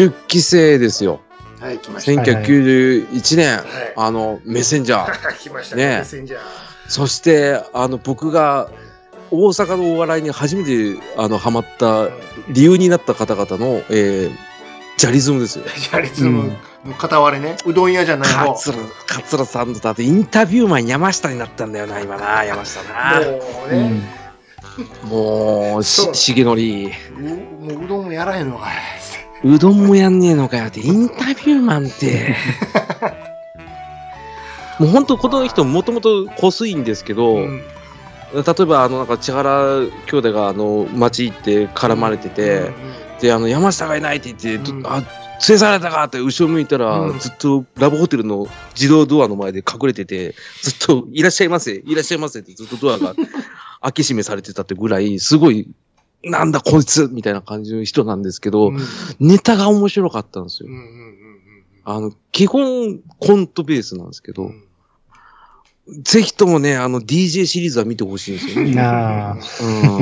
うんで、10期生ですよ。はい、来ました。1991年、はいあの、メッセンジャー。来ましたね。ねメッセンジャーそして、あの、僕が大阪のお笑いに初めて、あの、ハマった理由になった方々の、えー、ジャリズムですよ。ジャリズムの片割れね。うどん屋じゃない方。桂、桂さんとあとインタビューマン山下になったんだよな、今な、山下な。もううね、んもう、しそう、しげのり。うもううどんもやらへんのかい。うどんもやんねえのかよって、インタビューマンって。もう本当、この人もともと濃すいんですけど、うん。例えば、あの、なんか、千原兄弟が、あの、町行って絡まれてて、で、あの、山下がいないって言って、うん。どあ、連れ去られたかって後ろ向いたら、うん。ずっとラブホテルの自動ドアの前で隠れてて、ずっと、いらっしゃいませ、いらっしゃいませってずっとドアが開け閉めされてたってぐらい、すごい、なんだこいつみたいな感じの人なんですけど、うんうんネタが面白かったんですようん。うんうんあの、基本コントベースなんですけど、うんうんぜひともね、あの DJ シリーズは見てほしいんですよね。なあ、う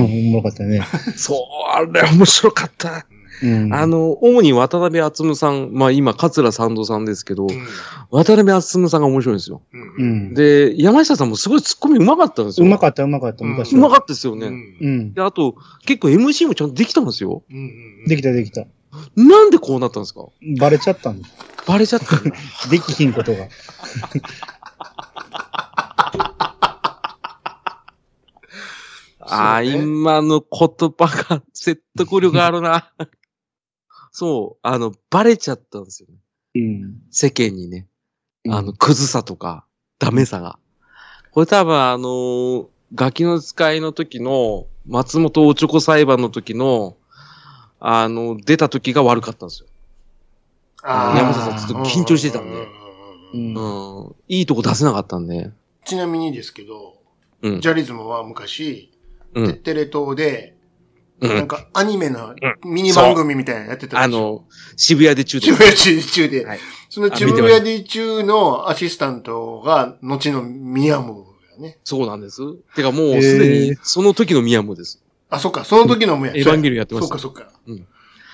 おもろかったね。そう、あれ面白かった。うん。あの、主に渡辺篤夢さん、まあ今、桂三度さんですけど、うん渡辺篤夢さんが面白いんですよ。うん。で、山下さんもすごいツッコミ上手かったんですよ。うまかった、うまかった、昔は。うまかったですよね。で、あと、結構 MC もちゃんとできたんですよ。うんうんできた、できた。なんでこうなったんですか？バレちゃったんだ。バレちゃった。できひんことが。ああ、今の言葉が説得力あるな。そう、あの、バレちゃったんですよね。うん。世間にね。あの、クズさとか、ダメさが。これ多分あのーガキの使いの時の、松本おちょこ裁判の時の、あの、出た時が悪かったんですよ。あー山下さんちょっと緊張してたんでううんうん。いいとこ出せなかったんで。ちなみにですけど、うんジ。ャリズムは昔、うん。テッテレ東で、うん。なんかアニメのミニ番組みたいなのやってたあでしょ？の、渋谷で中で渋。谷中中で、はいその渋谷で中のアシスタントが、後のミヤムやね。そうなんです。てかもうすでに、その時のミヤムです。あ、そっか、その時のもや。エヴァンゲリオンやってましたそっか、そっか。うん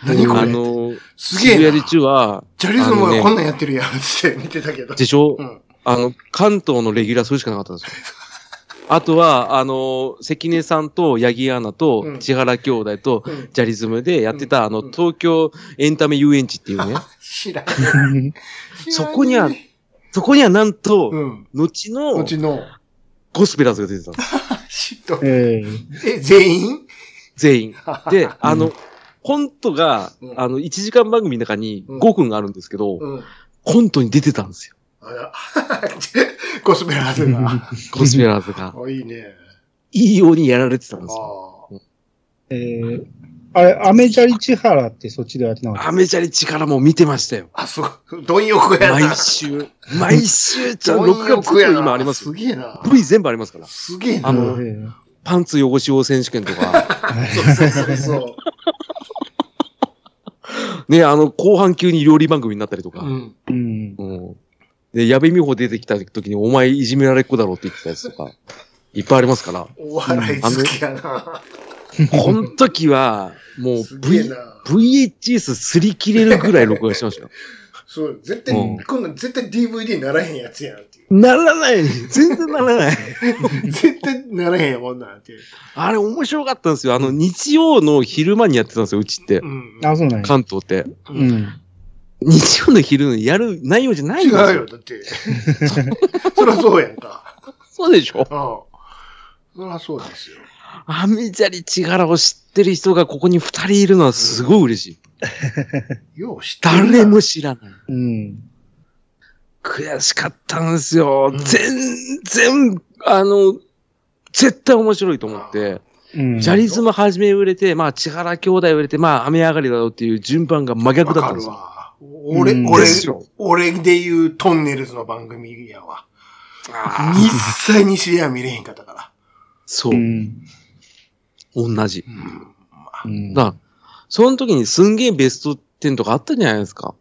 何これ？あの、すげえな渋谷で中は、ジャリズムがこんなんやってるやんって見てたけど。でしょ？うん。あの、関東のレギュラーそれしかなかったんですよ。あとは、あの、関根さんと八木アナとうん千原兄弟とうんジャリズムでやってた、あの、うん東京エンタメ遊園地っていうね、知らん。そこにはそこにはなんと、うん。後のうちの、ゴスペラーズが出てたんです。知っとえええ、全員？全員。で、あの、コントがう、んあの、1時間番組の中にうん5分あるんですけど、うん。コントに出てたんですよ。あら、ゴ スペラーズが。ゴスペラーズが。あ、いいね。いいようにやられてたんですよ。あええあれ、アメジャリ千原ってそっちでやってなかった？アメチャリ力も見てましたよ。あ。あ、すごい。貪欲やな。毎週、毎週、ちゃん貪6月欲やな。今ありますよ。すげえな。V 全部ありますから。すげえな。あのえパンツ汚し王選手権とか、そうそうそうそう。ね、あの、後半急に料理番組になったりとか。うん。えうん。うん。で、矢部美穂出てきた時に、お前いじめられっ子だろって言ってたやつとか、いっぱいありますから。お笑い好きやな。この時は、もう V、な。VHS すり切れるぐらい録画してましたよ。そう、絶対、うんこんなん絶対 DVD ならへんやつやんっていう。ならない全然ならない 絶対ならへんやもんなんていう。あれ面白かったんですよ。あの、日曜の昼間にやってたんですよ、うちってう。ん。あ、そうなんや。関東って。う。うんん。日曜の昼にやる内容じゃないん違。うよ、だって。そりゃそうやんか。そうでしょ？うん。そりゃそうですよ。アメジャリ力を知ってる人がここに二人いるのはすごい嬉しい。よう知ってるな誰も知らない。うん。悔しかったんですよ。うん全然、あの、絶対面白いと思って、うん。ジャリズム初め売れて、まあ、千原兄弟売れて、まあ、雨上がりだろうっていう順番が真逆だったんですよ。俺、うん俺俺で言うトンネルズの番組やわ。あ一ー切西では見れへんかったから。そうう、ん。同じ。うん。うん。だからその時にすんげえベスト10とかあったんじゃないですか？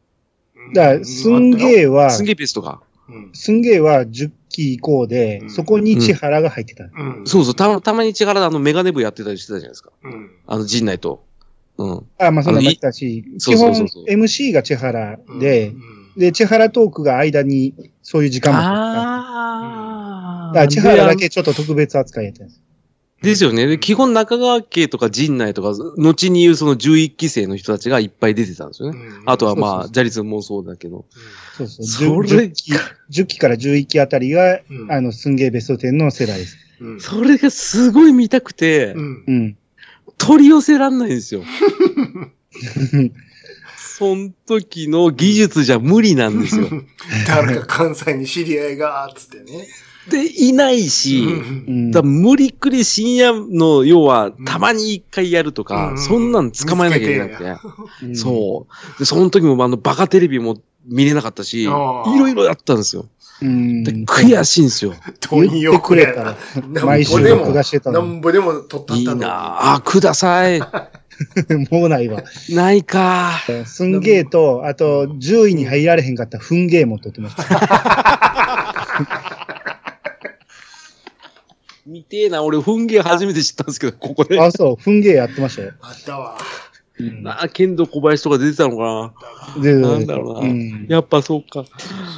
だから、すんげえは、すんげえベストが。うん。すんげえは10期以降で、うんそこに千原が入ってた。うん。そうそう、た、たまに千原であのメガネ部やってたりしてたじゃないですか。うん。あの陣内と。うん。あ、まあそんなのったし、基本 MC が千原で、うんで、千原トークが間にそういう時間も取った。あだから千原だけちょっと特別扱いやったんです。ですよね。で基本中川家とか陣内とか、後に言うその11期生の人たちがいっぱい出てたんですよね。うんあとはまあ、ジャリスンもそうだけど。そうそう。それ 10, 期10期から11期あたりが、うんあの、すんげーベスト10の世代です。うんそれがすごい見たくて、うんうん。取り寄せらんないんですよ。その時の技術じゃ無理なんですよ。誰か関西に知り合いが、つってね。で、いないし、うんだ無理くり深夜の、要は、たまに一回やるとか、うんそんなん捕まえなきゃいけなくて。うんそう。で、その時もあの、バカテレビも見れなかったし、いろいろやったんですよ。うん。で悔しいんですよ。問言ってくれたら、毎週録画してたなのに。んぼでも撮ったったいいなああ、ください。もうないわ。ないか。すんげーと、あと、10位に入られへんかったふんげーも撮ってました。見てえな。俺、フンゲ初めて知ったんですけど、ここで。あ、そう、ふんげーやってましたよ。あったわ。うんなあ、剣道小林とか出てたのかでなんだろうなうんな。やっぱそうか。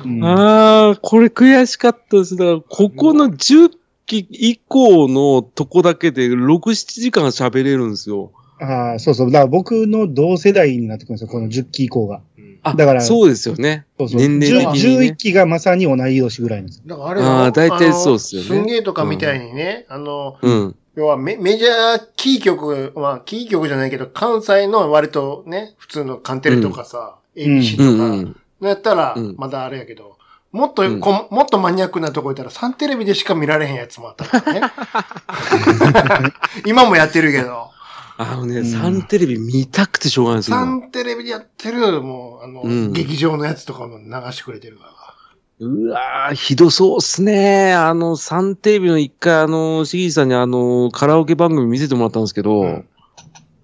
うんああ、これ悔しかったです。だから、ここの10期以降のとこだけで6、7時間喋れるんですよ。ああ、そうそう。だから僕の同世代になってくるんですよ、この10期以降が。あ、だからそうですよね。そうそう。年齢的にね10 11期がまさに同い年ぐらいなんです。だからあれあは、ー大体そうっすよねあのすんげーとかみたいにね、あの、うん。要はメメジャーキー局、まあ、キー局じゃないけど、関西の割とね、普通のカンテレとかさ、ん。ABC うとか、やったらうん、まだあれやけど、もっと、うん。こもっとマニアックなとこ行ったら、サンテレビでしか見られへんやつもあったからね。今もやってるけど、あのね、うん。サンテレビ見たくてしょうがないんですよ。サ今ンテレビでやってる、もう、あの、うん。劇場のやつとかも流してくれてるから。うわぁ、ひどそうっすね。あの、サンテレビの一回、あの、しぎさんにあの、カラオケ番組見せてもらったんですけど、うん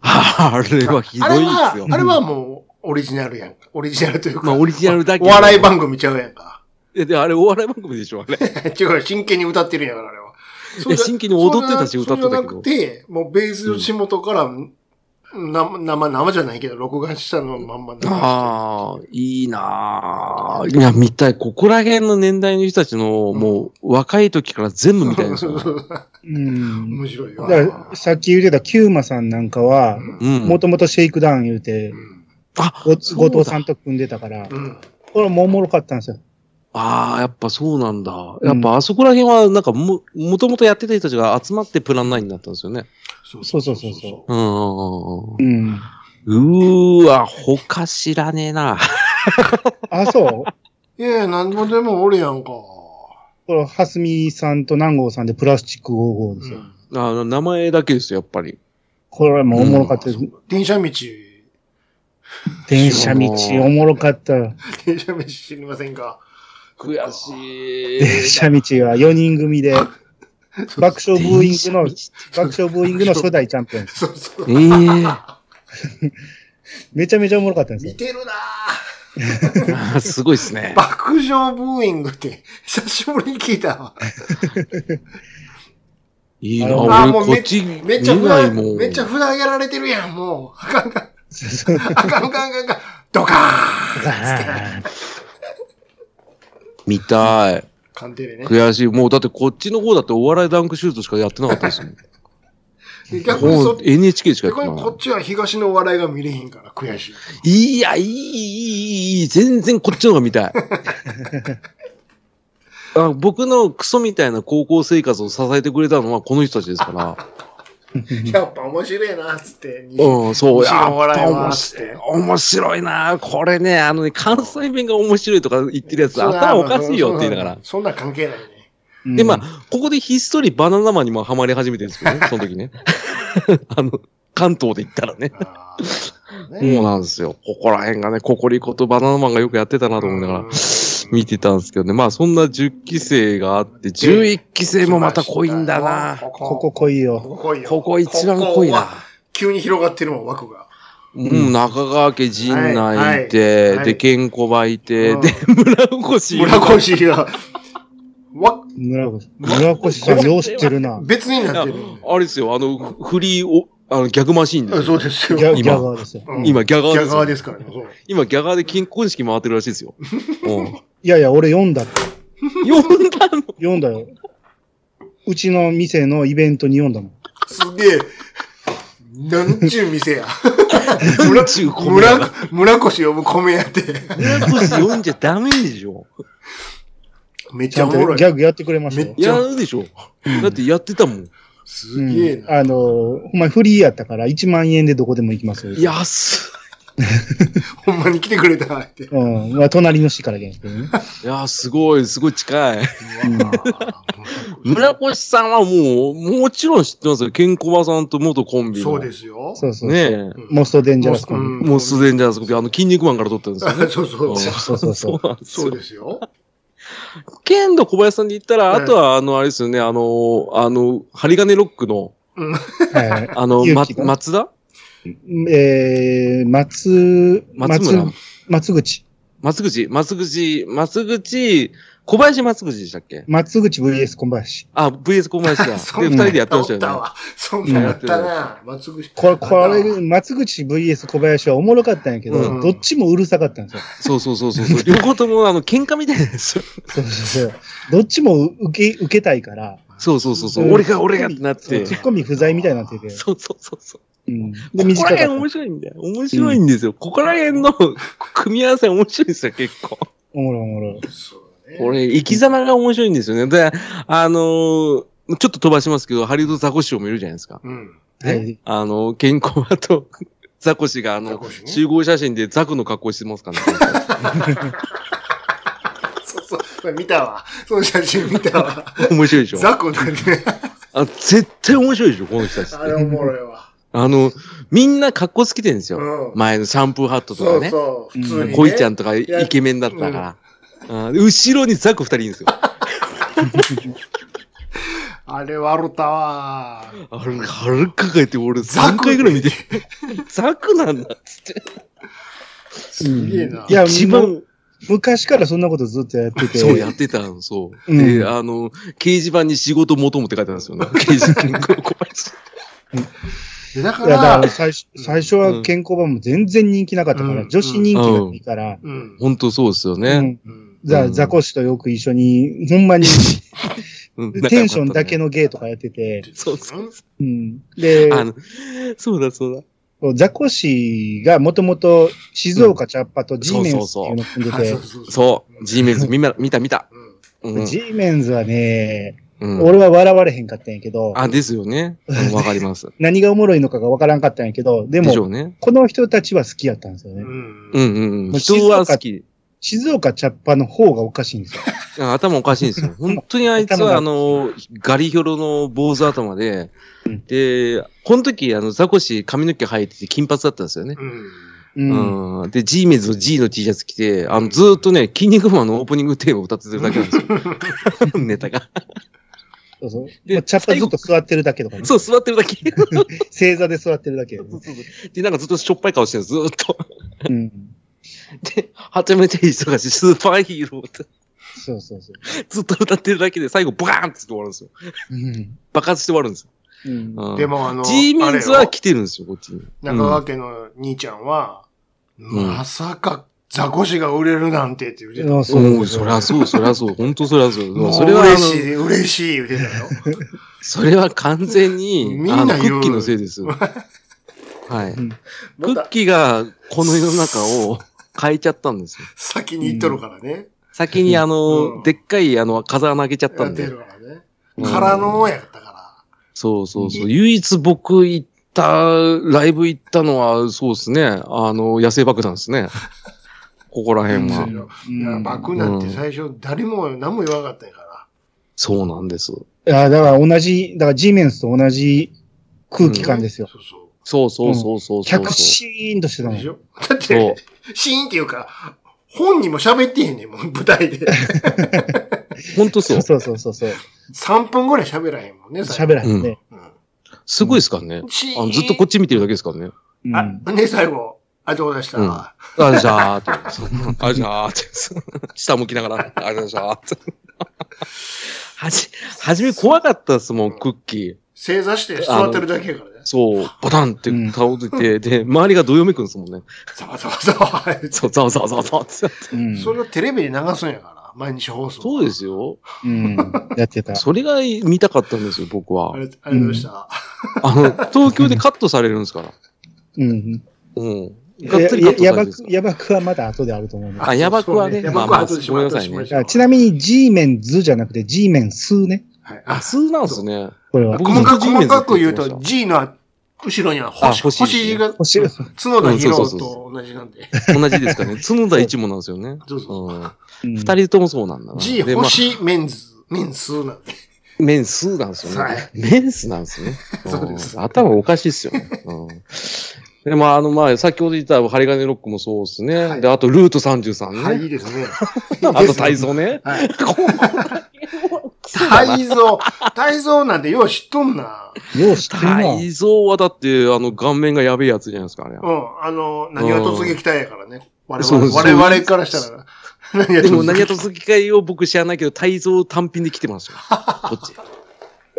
あれはひどいんですあれはよ、。あれはもう、オリジナルやんか。オリジナルというか。まあ、オリジナルだけお笑い番組ちゃうやんか。いや、で、あれお笑い番組でしょ、あれ。違う、真剣に歌ってるんやから、あれは。いや真剣に踊ってたし歌ってたけどそうじゃなくて、もうベースの下元から、生、生、生じゃないけど、録画したのまんまああ、いいなぁ。いや、見たい。ここら辺の年代の人たちの、もう、若い時から全部見たいんですよ。うん。面白いよ。だから、さっき言ってたキューマさんなんかは、うん。もともとシェイクダウン言うてう、ん。あ、後藤さんと組んでたから、うん。これもおもろかったんですよ。ああ、やっぱそうなんだ。やっぱあそこら辺は、なんかも、もともとやってた人たちが集まってプラン9になったんですよね。そうそうそうそうそうんうんうんうん。うん。うーわ、他知らねえな。あ、そう？う。いやいや、なんでもでもおるやんか。これ、はすみさんと南郷さんでプラスチック55ですよ。うんあ名前だけですよ、やっぱり。これもおもろかったです。電車道、電車道 おもろかった。電車道知りませんか？悔しい。電車道は4人組で、爆笑ブーイングの、爆笑ブーイングの初代チャンピオンです。そうそう。ええ めちゃめちゃおもろかったんですよ見。てるなぁ。ー、すごいですね。爆笑ブーイングって、久しぶりに聞いたわ。いいな、あの俺あーもうめこっちめっちゃ見ないもん。めっちゃふだげられてるやん、もう。あかんかん。そうあかんあかんあかんあかん。ドカーン見たい。カンテレね。悔しい。もうだってこっちの方だってお笑いダンクシュートしかやってなかったですもん。で 逆にそ NHK しかやっ逆てなかっにこっちは東のお笑いが見れへんから悔しい。た。いや、いい、いい、いい、全然こっちの方が見たい。あ僕のクソみたいな高校生活を支えてくれたのはこの人たちですから。やっぱ面白いな、つって。うん、そう、やっぱは面白い。面白いな。これね、あのね、関西弁が面白いとか言ってるやつ、頭おかしいよって言いながら。そんな関係ないね。うんで、まあ、ここでひっそりバナナマンにもハマり始めてるんですけどね、その時ね。あの、関東で言ったらね。そうねなんですよ。ここら辺がね、ココリコとバナナマンがよくやってたなと思いながら見てたんですけどね。まあ、そんな10期生があって、11期生もまた濃いんだな。こここ濃いよ。ここ濃いよ。ここ一番濃いなここは。急に広がってるもん、枠が。うん、中川家陣内いて、はいはいはいで、ケンコバいて、うんで、村おし。村越が、わ、村越村越さん、よう知ってるな。別になってる。あれですよ、あの、フリーお、あの、ギャグマシーンであすよ。そうですよ。ギャギ今ャガーですよ。うん今、ギャガーギャですよ。ガーですからね。今、ギャガーで金婚式回ってるらしいですよ。うん。いやいや、俺読んだって。読んだの？読んだよ。うちの店のイベントに読んだもん。すげえ。なんちゅう店や。なんちゅう米村が、村越呼ぶ米屋って。村越読んじゃダメでしょ。めっちゃおもろい。とギャグやってくれましたよめ。やるでしょ。だってやってたもん。すげえな。うんあの、ほんまにフリーやったから1万円でどこでも行きますよ。安ほんまに来てくれたって。うん。まあ、隣の市からじゃないですけどね。い。いや、すごい、すごい近い。うん村越さんはもう、もちろん知ってますよ。ケンコバさんと元コンビの。そうですよ。そうそうそう。ねモストデンジャラスコンうんもうすでにじゃないですか。あの、筋肉マンから撮ったんですよね。そうそう。そうそうそうなんですよそうですよ。剣道小林さんで言ったら、はいあとは、あの、あれですよね、あの、あの、針金ロックの。あの、松田えー、松、松村松口。松口松口松口小林松口でしたっけ？松口 VS 小林。あ、VS 小林だ。で、そんな二人でやってましたよね。わそんなんやったな。松口。これ、これ、松口 VS 小林はおもろかったんやけど、うんどっちもうるさかったんですよ。そうそうそうそうそう。両方とも、あの、喧嘩みたいなんですよ。そうそうそう。どっちも受け、受けたいから。そうそうそうそう。うん俺が、俺がってなって。ツッコミ不在みたいになってて。そうそうそうそう。うん。で、ここら辺面。白いんだよ。面白いんですよ。ここら辺の 組み合わせ面白いですよ、結構。おもろいおもろい。そうねこれ、生き様が面白いんですよね。で、あのーちょっと飛ばしますけど、ハリウッドザコシショウもいるじゃないですか。うん。はい。あの、健康はと、ザコシがあの、ね？集合写真でザクの格好してますからね。そうそう。これ見たわ。その写真見たわ。面白いでしょ？ザコだね。あ絶対面白いでしょ、この人たちって。あれおもろいわ。あの、みんな格好つけてるんですよ。うん。前のシャンプーハットとそかね。うそう。普通にね。恋ちゃんとかイケメンだったから。あで後ろにザク二人いるんですよ。あれ笑ったわ。あれ、はるかかえって俺3回ぐらい見て、ザクなんだっつって。すげえな。いや、もう一番、昔からそんなことずっとやってて。そうやってたの、そう。うんで、あの、掲示板に仕事求むって書いてあるんですよね。掲示板に小林。でだかいや、だからら、最初、最初は健康版も全然人気なかったから、うん女子人気がいいから、うん。本当そうですよね。ザ、うんザコシとよく一緒に、ほんまにうん テンションだけ。の芸とかやってて、そうそううん。で、そうだそうだ。ザコシがもともと静岡茶っ葉と G メンスっていうのを組んでてあそう。G メンズ見ま見た見た。G メンズはね、うん俺は笑われへんかったんやけど、あ、ですよね。う んわかります。何がおもろいのかがわからんかったんやけど、でも、でね。この人たちは好きやったんですよね。うん。うんうん人は好き。静岡茶っ葉の方がおかしいんですよ。あ頭おかしいんですよ。本当にあいつは、あの、ガリヒョロの坊主頭でうん、で、この時、あの、ザコシ髪の毛生えてて金髪だったんですよね。うん。で、G メンズの G の T シャツ着て、あの、ずーっとね、筋肉マンのオープニングテーマを歌ってるだけなんですよ。ネタが。そうそう。でもう茶っ葉ずっと座ってるだけとかね。そう、座ってるだけ。正座で座ってるだけ。で、なんかずっとしょっぱい顔してるずーっと。うん。で、はちゃめちゃ忙しいスーパーヒーローってそうそうそう。ずっと歌ってるだけで最後バーンって終わるんですよ。うん。爆発して終わるんですよ。うん。うんでもあの、G メンズは来てるんですよ、こっちに。中川家の兄ちゃんは、んまさかザコシが売れるなんてって言ってた。うんうん、うんそりゃそう、そりゃそう、本当そりゃそう。もうそれは、あ嬉しい、の、嬉しい言ってたよ。それは完全に、みんなクッキーのせいです。はい。うんクッキーがこの世の中を変えちゃったんですよ。先に行っとるからね。先にあの、うんでっかいあの、風穴開けちゃったんで。からのやったかそうそうそう。唯一僕行った、ライブ行ったのは、そうですね。あの、野生爆弾ですね。ここらら。辺は。そうようんいや爆なんて最初誰も何も言わなかったんやから。そうなんです。いや、だから同じ、だから G メンスと同じ空気感ですよ。そうそう。そうそうそうそうそう。客シーンとしてたもんでし。ょ？だっそて、シーンっていうか、本人も喋ってへんねんもん、舞台で。本当そう。そうそうそうそう。3分ぐらい喋らへんもんね、最後喋らへんね。うんすごいですからね。シーンあのずっとこっち見てるだけですからね。うんあ、ね、最後、ありがとうございました。うんあじゃあって。あじゃあって。下向きながら、あじゃあって。はじ、はじめ怖かったですもん、クッキー。正座して座ってるだけやからね。そう、バタンって倒れて、で、周りがどよめくんですもんね。ざわざわざわ。そう、ざわざわざわざわって。うん。それをテレビで流すんやから、毎日放送。そうですよ。うん。やってた。それが見たかったんですよ、僕はあ。りがとうありがとうございました。あの、東京でカットされるんですから。うん。うん。がっつりカットされるやばく、んですか？ら。やばくはまだ後であると思うね。あ、ヤバくはね、そうねまあまあ、ヤバくは後でしごめんなさいねちなみに G メンズじゃなくて G メンスね。はい。あ、数なんですね。これは。僕細かく、細かく言うと G の後ろにはあ星、星星が、星が角田博うんそうそうと同じなんで。同じですかね。角田一もなんですよね。そうそううん。うん二人ともそうなんだな。G でまあ星メンズ、メンスなんで。メンスなんですよはいね。メンスなんですね。そうですん頭おかしいっすよね。うんで、まあ、あの、まあ、先ほど言った針金ロックもそうですね。はいで、あと、ルート33ね。はい、いいですね。あと、体操ね。はい。こ 体操、体操なんてよう知っとんな。よう知ってるな。体操はだって、あの、顔面がやべえやつじゃないですか、あれ。うん。あの、何が突撃隊やからね。我々、我々からしたら。何がでも、何や突とき会を僕知らないけど、体操単品で来てますよ。こっち。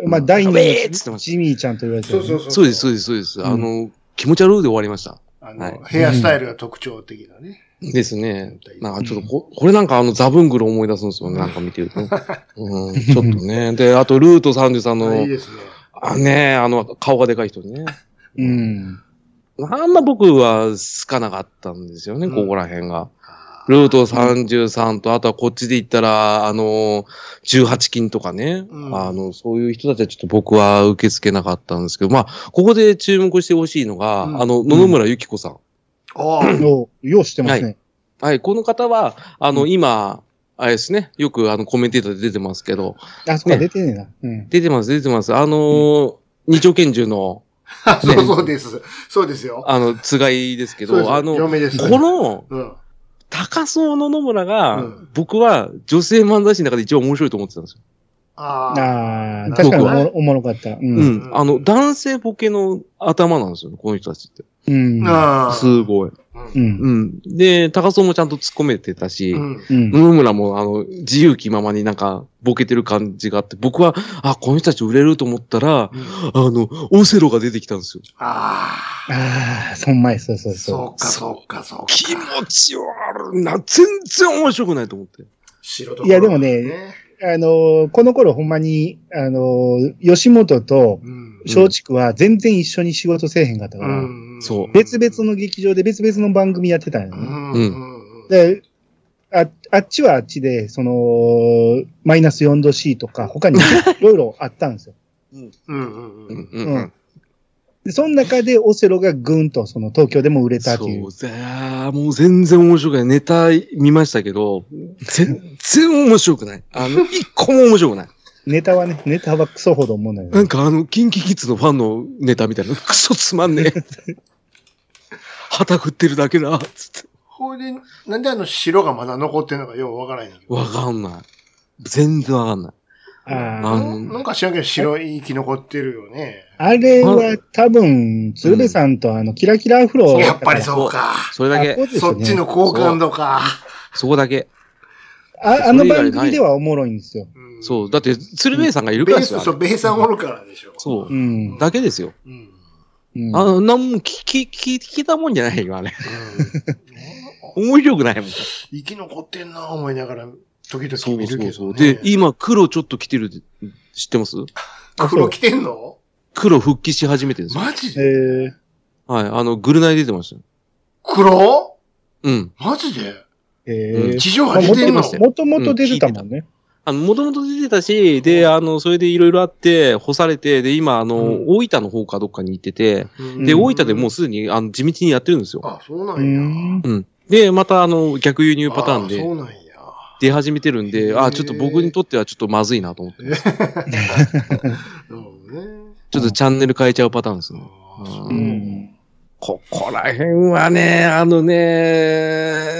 まあ、第二のウェーっつってましたジミーちゃんと言われてるね。そうそうそう。そうです、そうです、そうです。んあの、気持ち悪いで終わりました。あの、はいヘアスタイルが特徴的なね。ですね。なんかちょっとこ、これなんかあのザブングル思い出すんですよね、なんか見てると。うん、ちょっとね。で、あとルート33あいいの、ですね。あね、あの、顔がでかい人ね。うん。あんま僕は好かなかったんですよね、うんここら辺が。ルート33と、あとはこっちで言ったら、あの、18金とかね、うんあの、そういう人たちはちょっと僕は受け付けなかったんですけど、まあ、ここで注目してほしいのが、うんあの、野々村ゆき子さん。ああ。よう、よう知ってますね。はい、この方は、あの、うん今、あれですね、よくあの、コメンテーターで出てますけど、あ、そこね出てねえな。うん。出てます、出てます。あのー二丁拳銃の、そうそうです。そうですよ。あの、つがいですけど、あの、嫁です。この、うん。高荘の野村が、うん僕は女性漫才師の中で一番面白いと思ってたんですよ。ああ。確かにおもろおもろかった。う。うんん。あの、男性ボケの頭なんですよ、この人たちって。うん。ああ。すごい。う。ん。うん。で、高荘もちゃんと突っ込めてたし、うん。うん。野々村も、あの、自由気ままになんか、ボケてる感じがあって、僕は、あ、この人たち売れると思ったら、うんあの、オセロが出てきたんですよ。ああ。ああ、そんまい、そうそうそそうか、そうか、そうか。気持ち悪いな。全然面白くないと思って。白といやでもねう。あのー、この頃ほんまに、あのー、吉本とうん。松竹は全然一緒に仕事せえへんかったから、別々の劇場で別々の番組やってたんようね。ん。うん。で、あ、あっちはあっちで、その、マイナス4度 C とか、他にいろいろあったんですよ。うん。う。うんんうん。で、その中でオセロがぐんと、その東京でも売れたっていう。そうだもう全然面白くない。ネタ見ましたけど、全然面白くない。あの、一個も面白くない。ネタはね、ネタはクソほど思うのよ、なんかあの、キンキキッズのファンのネタみたいな、クソつまんねえ。旗振ってるだけだ、つって。ほいで、なんであの白がまだ残ってんのかようわからないんだけど。わかんない。全然わかんない。あなんか知らんけど白い生き残ってるよね。あれは多分、鶴瓶さんとあの、キラキラアフロやっぱりそうか。それだけ。そっちの好感度か。そこだけ。ああの番組ではおもろいんですよ。うんそう。だって、鶴瓶さんがいるからですよ。そう、ベースさんおるからでしょ。そうう。ん。だけですよ。うん。うんあの、なんも聞き、聞き、聞きたもんじゃないよ、あれ。うん面白くないもん。生き残ってんな思いながら、時そう々見るけど、そうそう。ね。で、今、黒ちょっと来てる知ってます？黒来てんの？黒復帰し始めてるんですよ。マジえでー、はい。あの、グルナイ出てましたよ。黒？うん。マジで？えー地上まあもと波出てましたよもともと出てたもんね。あの、もともと出てたし、で、あの、それでいろいろあって、干されて、で、今、あの、うん大分の方かどっかに行ってて、で、うん大分でもうすでに、あの、地道にやってるんですよ。あ、そうなうんや。ん。うん。で、また、あの、逆輸入パターンあでそうなんや。出始めてるんで、あ、ちょっと僕にとってはちょっとまずいなと思って。うんね。ちょっとチャンネル変えちゃうパターンですね。ううん。ここら辺はね、あのね、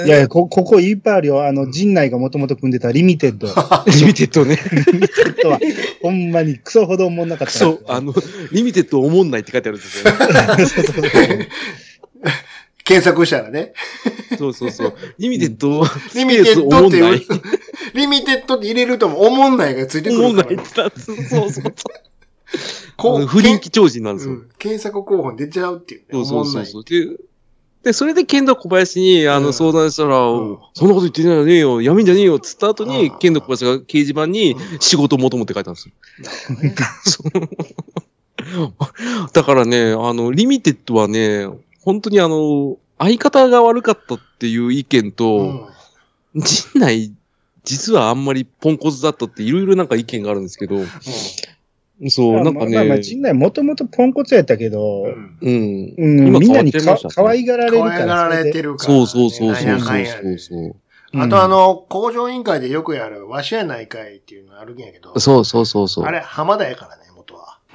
いやいや、こ、ここいっぱいあるよ。あの、陣内がもともと組んでたリミテッド。リミテッドね。リミテッドは、ほんまにクソほど思んなかった。そう、あの、リミテッドおもんないって書いてあるんですよね。検索したらね。そうそうそう。リミテッド、リミテッドって。リミテッドって入れるとも、おもんないがついてくおもん。ないってそうそうそう。ここう不人気超人なんですよ。うん検索候補に出ちゃうっていうね。そうそうそうそう。で、で、それで剣道小林に、あの、うん相談したら、うんそんなこと言ってないよねえよ、やめんじゃねえよ、つった後にうん、剣道小林が掲示板にうん仕事求むって書いたんですよ。だからね、あの、リミテッドはね、本当にあの、相方が悪かったっていう意見うと、ん陣内、実はあんまりポンコツだったっていろいろなんか意見があるんですけど、そう、なんかまあまあまあ、ね、陣内もともとポンコツやったけど、うんうん。うん、今みんなにか可愛がられるから。可愛がられてる。るから、そうそうそうそうそうそうそう。あとあの、工場委員会でよくやる、わしやない会っていうのあるんやけど、そうそうそうそう。あれ、浜田やからね。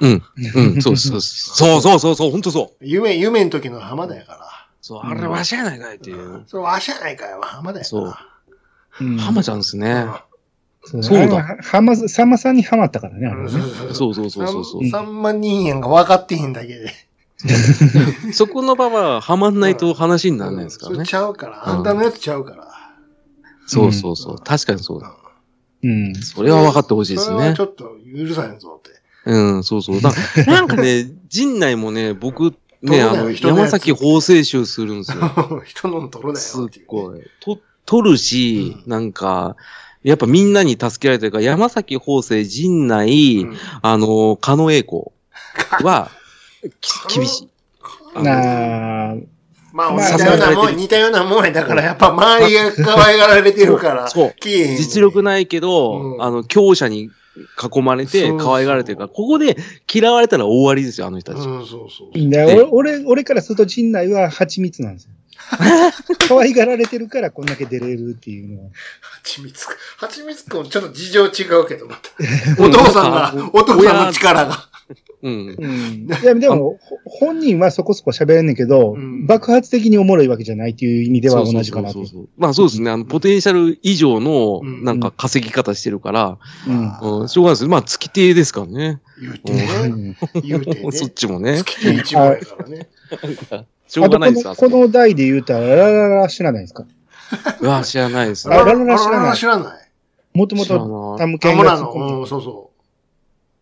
うん。うん。そうそうそう。そうそうそうそう。ほんとそう。夢、夢の時の浜田やから。そう、あれわしやないかいっていう。それわしやない会は浜田やから。そううん浜ちゃんですね。そうそうだあれははま、さんまさんにハマったからね、あれね。そうそうそうそうそう。3万人やんが分かってへんだけで。そこの場ははまんないと話にならないですからねそれち。ゃうから。あんたのやつちゃうから。そうそうそう。確かにそうだ。うん。それは分かってほしいですねち。ょっと許さへんぞって。うん、そうそう。だなんかね、陣内もね、僕、ね、あの、山崎法制集するんですよ。人の取るなすっよっていうね。ごい。と、取るし、うんなんか、やっぱみんなに助けられてるから、山崎法制、陣内、うんあの、狩野英孝は、き厳しい。あまあ、まあ似たようなもん、似たようなもんや。だからやっぱ周りが可愛がられてるから、そう。実力ないけど、うんあの、強者に囲まれて可愛がられてるから、ここで嫌われたら終わりですよ、あの人たち。うん、そうそう。俺、俺俺からすると陣内は蜂蜜なんですよ。可愛がられてるからこんだけ出れるっていうのは。蜂蜜くん。蜂蜜くん、ちょっと事情違うけど、また。お父さんが、お父さんの力が。うん。うん。いや、でも、ほ本人はそこそこ喋れんねんけど、うん爆発的におもろいわけじゃないっていう意味では同じかなとそう。そうそうそうまあそうですね。あの、ポテンシャル以上の、うんなんか稼ぎ方してるから、うんうん、しょうがないです。まあ、月亭ですからね。言うてうね。ん言うてね。そっちもね。月手一番やからね。しょうがないです。この、この代で言うたら、ララララ知らないですか？うわ、知らないですあね。ラララ知らないララ知らない。もともと、タム田ケンが突っ村の、そうそ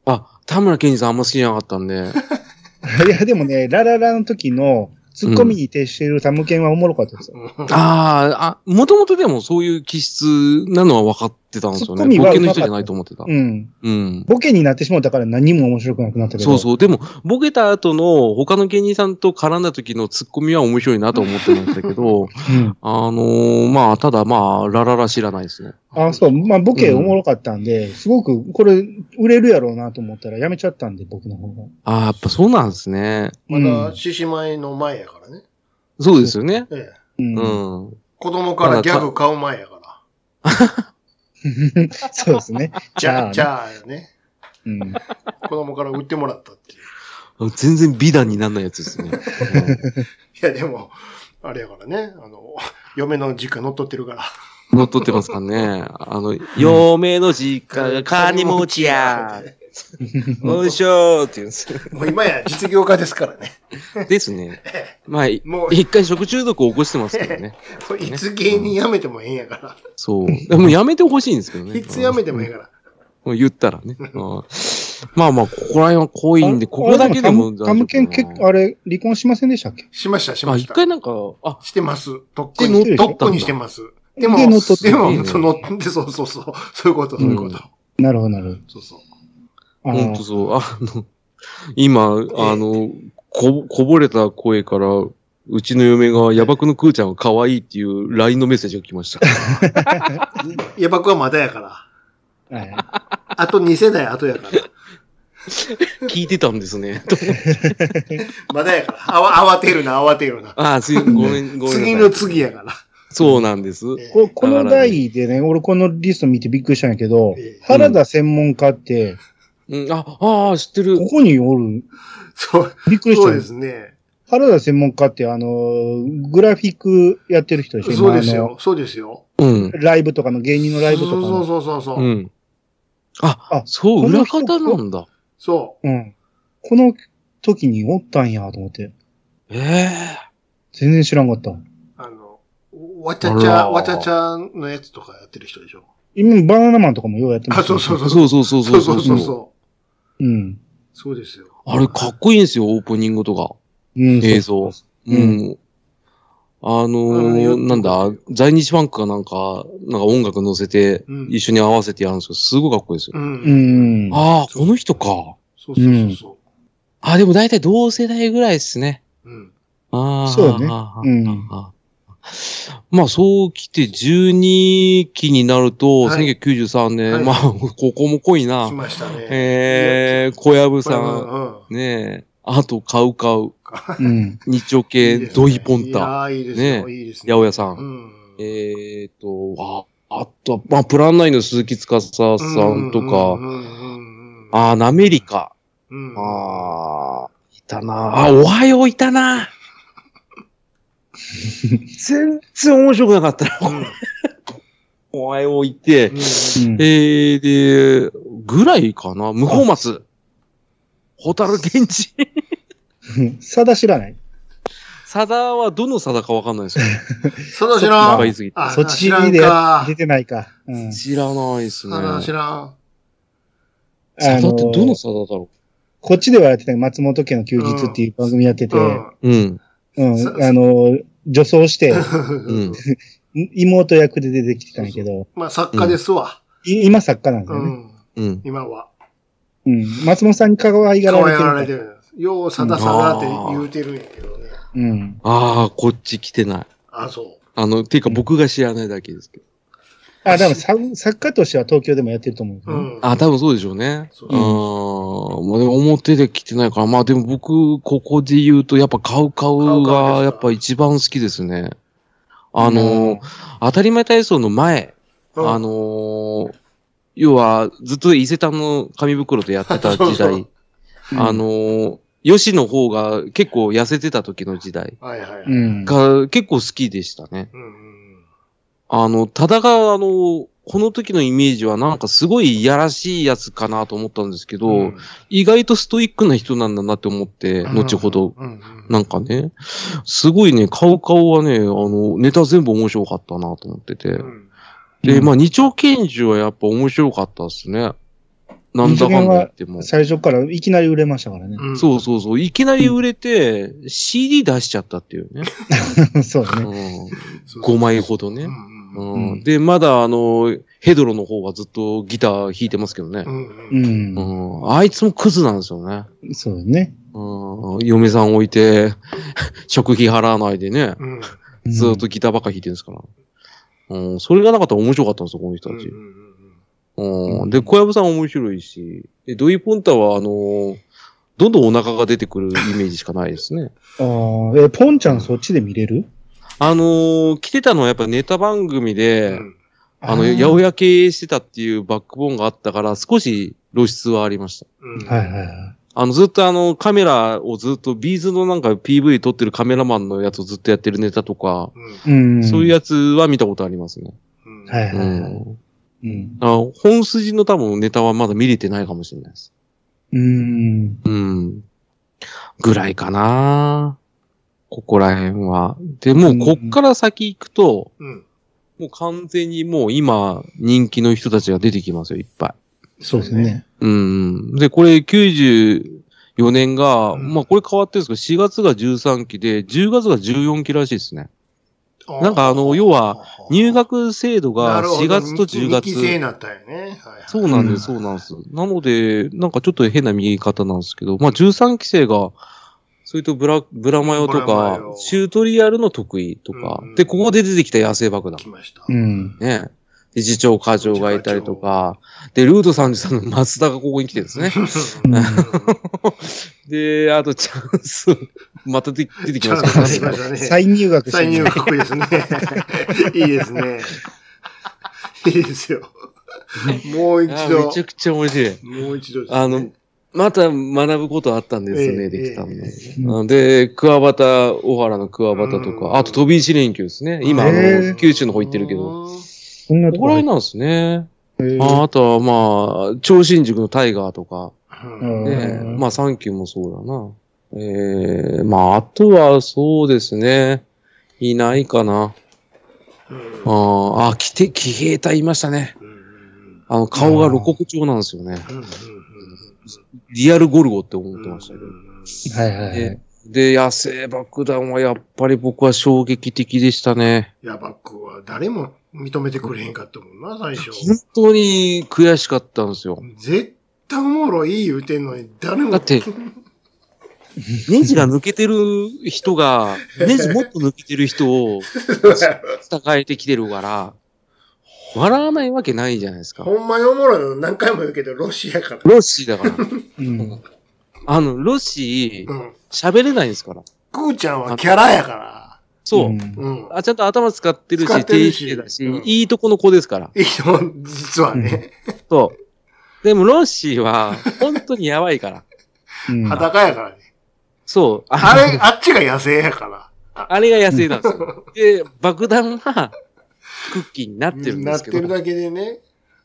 あ、田村健二さんあんま好きじゃなかったんで。で いや、でもね、ラララの時の、ツッコミに徹してるタムケンはおもろかったですよ。う。ああ、あ、もともとでもそういう気質なのは分かってたんですよね。ツッコミはボケの人じゃないと思ってた。うん。うん。ボケになってしまったから何も面白くなくなったけど。そうそう。でも、ボケた後の他の芸人さんと絡んだ時のツッコミは面白いなと思ってましたけど、うん。あのーまあ、ただまあ、ラララ知らないですね。あ、そう。まあ、ボケおもろかったんで、すごく、これ、売れるやろうなと思ったらやめちゃったんで、僕の方が。ああ、やっぱそうなんですね。まだ、獅子舞の前やからね。そうですよね。ええ。うん。うん。子供からギャグ買う前やから。そうですね。じゃあ、ねじゃあよね。うん。子供から売ってもらったっていう。全然美談にならないやつですね。いや、でも、あれやからね。あの、嫁の実家乗っ取ってるから。乗っ取ってますからね。あの、嫁の実家が金持ちや。おいしょーって言うんですよ。もう今や実業家ですからね。ですね。まあ、もう一回食中毒を起こしてますけどね。こ れいつ芸人辞めてもええんやから。そう。でもやめてほしいんですけどね。いつ辞めてもええから。もう言ったらね。うんまあまあ、ここら辺は濃いんで、ここだけでも大丈夫かなタムケン結構、あれ、離婚しませんでしたっけ？しました、しあ、ました。一回なんか、あ、してます。とっくでに。とっくにしてます。でも、で乗っ取ってでも、その、で、そうそうそう。そういうこと、そういうこと。なるほど、なるほど。そうそう。あほんとそう。あの、今、あの、こ、こぼれた声から、うちの嫁が、ヤバくのクーちゃんが可愛いっていう LINE のメッセージが来ました。ヤバクはまだやから。はい。あと2世代後やから。聞いてたんですね。まだやから。あわ、慌てるな、慌てるな。ああ、すいごめん、ごめん。次の次やから。そうなんです。えここの代でね、俺このリスト見てびっくりしたんやけどええ、原田専門家って、うん、あ、ああ、知ってるこ。こにおる。そう、びっくりしたよそうですね。原田専門家って、あの、グラフィックやってる人でしょそうですよ。そうですよ。うん。ライブとかの芸人のライブとかの。そうそうそうそう。うん。ああ、そう、裏人方なんだ。そうん。この時におったんやと思って。ええ全然知らんかった。わちゃちゃ、わちゃちゃのやつとかやってる人でしょ？今、バナナマンとかもようやってますあ、そうそうそう。そうそうそうそうそうそうそう。うん。そうですよ。あれかっこいいんですよ、オープニングとか。うん。映像。ううん。あのなんだ、在日ファンクがなんか、なんか音楽乗せてうん、一緒に合わせてやるんですけど、すごいかっこいいですよ。う。うんん。ああ、この人か。そうそうそうそあ、でも大体同世代ぐらいですね。う。うん。そああ。うだねうん まあ、そう来て12期になると、はい1993年、はいまあ、ここも濃いな来。ましたね。えー、小籔さん、はねえ、あと、カウカウ、うん。日丁うん系、いいですねドイポンタ、いやーいいですよ。ねいいですね。八百屋さん。うん。えーと、あ、あとは、まあ、プランナインの鈴木司さんとか、うんうんうんうん。あー、ナメリカ、うん。あー、いたなあ、おはよういたな全然面白くなかったな。うん。おはよういて、うんうんえー、で、ぐらいかな無法松。ホタル源氏。さだ知らない？サダはどのサダかわかんないですよ。その知らん。ぱいすぎて。あそっち知らんでか出てないか。うん。知らないですね。あ知らん。サダってどのあサダだろこっちではやってた松本家の休日っていう番組やってて、ううん。ううん。さあの、女装して、うん。妹役で出てきてたんやけど、まあ、作家ですわ。い今作家なんですうよね。ん。うん。今は。うん。松本さんに可愛が可愛られてるから。がられてる。よう、さださだって言うてるんやけどね。うん。ああ、こっち来てない。あ、そう。あの、ていうか僕が知らないだけですけど。あ、でも作作家としては東京でもやってると思うね。うん。あ、多分そうでしょうね。そううん。まあでも表で来てないから、まあでも僕、ここで言うと、やっぱカウカウが、かやっぱ一番好きですね。あの、当たり前体操の前、うんあのー要は、ずっと伊勢丹の紙袋でやってた時そう代、うんあのー、吉の方が結構痩せてた時の時代はいはいはい。う。ん。が結構好きでしたね。うんうんあの、ただが、あの、この時のイメージはなんかすごいいやらしいやつかなと思ったんですけど、うん。意外とストイックな人なんだなって思って、うん後ほど、なんかね、すごいね、顔顔はね、あの、ネタ全部面白かったなと思ってて。うんで、うんまあ、二丁拳銃はやっぱ面白かったですね。なんだかんだ言っても。最初からいきなり売れましたからね。うんそうそうそう。いきなり売れて、CD 出しちゃったっていうね。そうだね。うん、そうそう5枚ほどね。うんううんん、で、まだあの、ヘドロの方はずっとギター弾いてますけどねう。んううんん。うん、あいつもクズなんですよね。そうだね。うん、嫁さん置いて、食費払わないでね、うんうんずっとギターばっか弾いてるんですから。うん、それがなかったら面白かったんですよ、この人たち。うんうん、で、小籔さん面白いし、でドイポンタは、あの、どんどんお腹が出てくるイメージしかないですね。ああ、え、ポンちゃんそっちで見れる？あのー来てたのはやっぱネタ番組うで、んあの、ー八百屋経営してたっていうバックボーンがあったから、少し露出はありました。うんはいはいはい。あの、ずっとあの、カメラをずっと、ビーズのなんか PV 撮ってるカメラマンのやつをずっとやってるネタとか、うん。そういうやつは見たことありますね。うんはいはいはい。うん。うん。あ本筋の多分ネタはまだ見れてないかもしれないです。うん。うん。ぐらいかなここら辺は。で、もうこっから先行くと、うんもう完全にもう今人気の人たちが出てきますよ、いっぱい。そうですね。うん。で、これ94年が、うんまあこれ変わってるんですけど、4月が13期で、10月が14期らしいですね。なんかあの要は、入学制度がなるほど4月と10二期生に月。なったよね。そうなんです、うそうなんです。なので、なんかちょっと変な見方なんですけど、まあ13期生が、それとブラ、ブラマヨとかヨ、チュートリアルの得意とかうん、で、ここで出てきた野生爆弾。来ました。うん。ね。で、次長課長がいたりとか、で、ルート33の松田がここに来てるんですね。うん で、あとチャンス、また出出てきましたね。出てきましたね再入学再入ね学ですね。いいですね。いいですよ。もう一あ度めちゃ。くちゃ面白い。もう一度ね。あの、また学ぶことあったんですね、ええできたんで。えうんで、桑畑、小原の桑畑とうんか、あと飛び石連休ですね。今、あへの、え九州の方行ってるけど。。そんなとここなんですね。ああとはまあ、超新塾のタイガーとか、うんねうんまあ、サンキューもそうだな。ええまあ、あとはそうですね。いないかな。うんああ、あ、きて、騎兵隊いましたね。あの、顔が露骨調なんですよね。リアルゴルゴって思ってましたけど。はいはいはいで。で、野生爆弾はやっぱり僕は衝撃的でしたね。ヤバクは誰も認めてくれへんかったもんな、最初。本当に悔しかったんですよ。絶対おもろい言うてんのに、誰も。だって、ネジが抜けてる人が、ネジもっと抜けてる人を 戦えてきてるから、笑わないわけないじゃないですか。ほんまにおもろいの何回も言うけど、ロシアから。ロッシーだから。うん。あの、ロッシー、うん。喋れないんですから。クーちゃんはキャラやから。そう。んうん。あ、ちゃんと頭使ってるし、使ってる低し姿勢だし、うんいいとこの子ですから。いいの、実はね。そう。でも、ロッシーは、本当にやばいから。うん。裸やからね。そう。ああれ、あっちが野生やから。あれが野生なんですよ。で、爆弾は、クッキーになってるんですけど、なってるだけでね。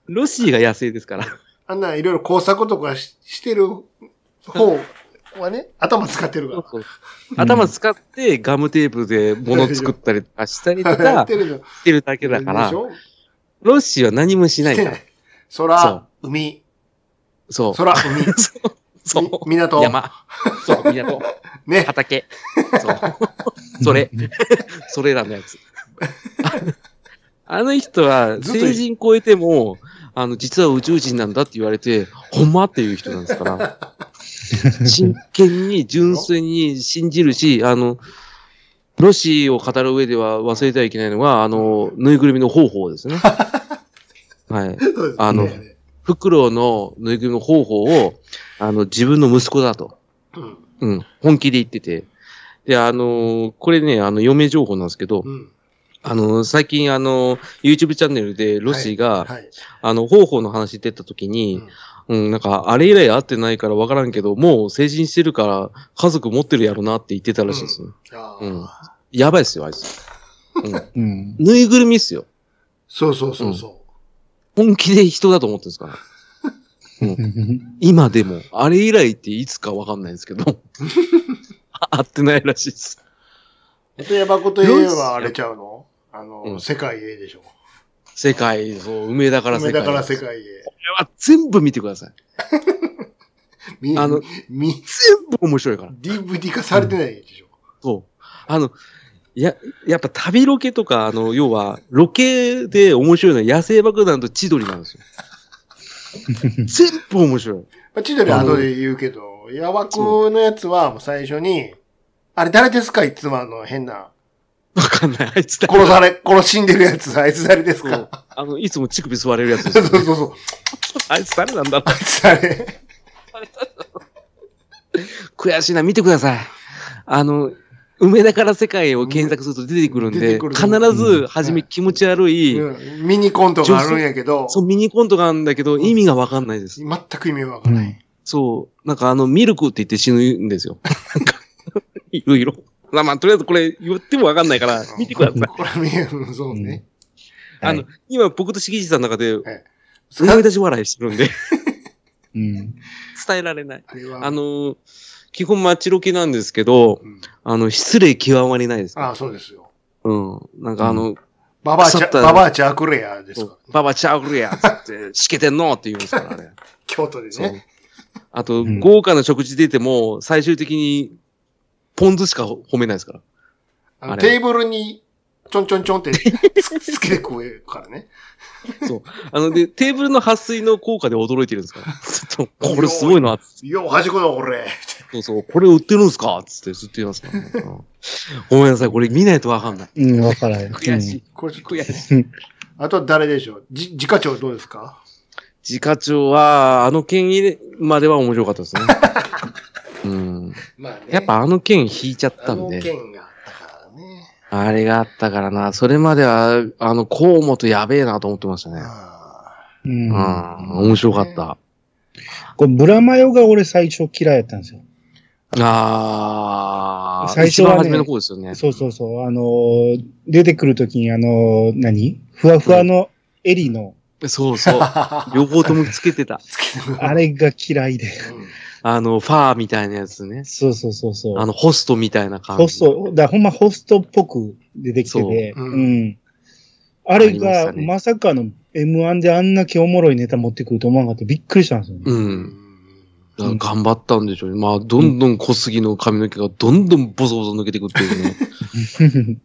ロッシーが野生ですから。あんないろいろ工作とかししてる方はね、頭使ってるかそうそう頭使ってガムテープで物作ったりとかしたりとかてるの。してるだけだからでし、ょ？ロッシーは何もしないから。そ空、海、そう。空、海、そう。み港、山。そう、港。ね。畑。そう。それ。それらのやつ。あの人は、成人超えても、あの、実は宇宙人なんだって言われて、ほんまっていう人なんですから、真剣に、純粋に信じるし、あの、ロシーを語る上では忘れてはいけないのが、あの、ぬいぐるみの方法ですね。はい。あのねフクロウのぬいぐるみの方法を、あの、自分の息子だと。うん。うん、本気で言ってて。で、あのーこれね、あの、嫁情報なんですけど、うん。あのー最近あのー YouTube チャンネルでロッシーが、はい。あの、方法の話出た時に、うん、なんか、あれ以来会ってないからわからんけど、もう成人してるから家族持ってるやろなって言ってたらしいですね。あうんあやばいっすよ、あいつ。うん。うん。ぬいぐるみっすよ。そうそうそうそ本気で人だと思ってるんですから。今でも、あれ以来っていつかわかんないですけど、会ってないらしいです。う。あと、ヤバコといえばあれちゃうの？あの、うん世界へでしょ。世界、そう、梅田から世界。梅田から世こ界へ。れは全部見てください。み、あのみ、全部面白いから。DVD 化されてないでしょ。そう。あの、や、やっぱ旅ロケとか、あの、要は、ロケで面白いのは野生爆弾と千鳥なんですよ。全部面白い。まあ、千鳥は後で言うけど、ヤバコのやつはもう最初に、あれ誰ですかいつもあの変な、わかんない。あいつだ殺され、殺しんでるやつ、あいつ誰ですか？あの、いつも乳首吸われるやつでそう。そうそう。あいつ誰なんだ？あいつあれ。悔しいな、見てください。あの、梅田から世界を検索すると出てくるんで、必ず、はじめ気持ち悪い、うんミニコントがあるんやけど、そう、ミニコントがあるんだけど、意味がわかんないです。全く意味わからない。そう、なんかあの、ミルクって言って死ぬんですよ。なんかいろいろ。まあまあ、とりあえずこれ言ってもわかんないから、見てください。これ見える、そうね。あの、今僕としぎじさんの中で、え思い出し笑いしてるんで、うん。伝えられない。あの、基本マッチロケなんですけど、うんあの、失礼極まりないです。ああ、そうですよ。うん。なんかあの、ババアチャ、ババアチャクレアですから。ババちゃうくれやつって、しけてんの？って言うんですから、あれ。京都でね。。あと、うん豪華な食事出ても、最終的に、ポン酢しか褒めないですから。あのあれテーブルに、ちょんちょんちょんってつつけて食えるからね。あの、で、テーブルの撥水の効果で驚いてるんですから。ちょっとこれすごいな。よう、端っこだ、これ。そうそう、これ売ってるんすか？つってずっと言いますから、ね うんごめんなさい、これ見ないとわかんない。うん、わからない。悔しい。これ、悔しい。あとは誰でしょう？じ、自家長どうですか？自家長は、あの件入れまでは面白かったですね。うん。まあねやっぱあの件引いちゃったあのんで、件があったからね。あれがあったからな、それまでは、あの、河本やべえなと思ってましたね。あう。うんん、面白かった。これ、ブラマヨが俺最初嫌いやったんですよ。あー、最初はね一番初めの方ですよね。そうそうそう。あのー出てくるときに、あのー何？ふわふわの襟の、そうそう。あ。両方ともつけてた。あれが嫌いで。あの、ファーみたいなやつね。そうそうそうそう。あの、ホストみたいな感じ。ホスト、だほんまホストっぽく出てきてて、そうう。うんんあれが、たねまさかの M1 であんなけおもろいネタ持ってくると思わなかったびっくりしたんですよね。う。うん頑張ったんでしょうね。まあ、どんどん小杉の髪の毛がどんどんボソボソ抜けてくっていうね。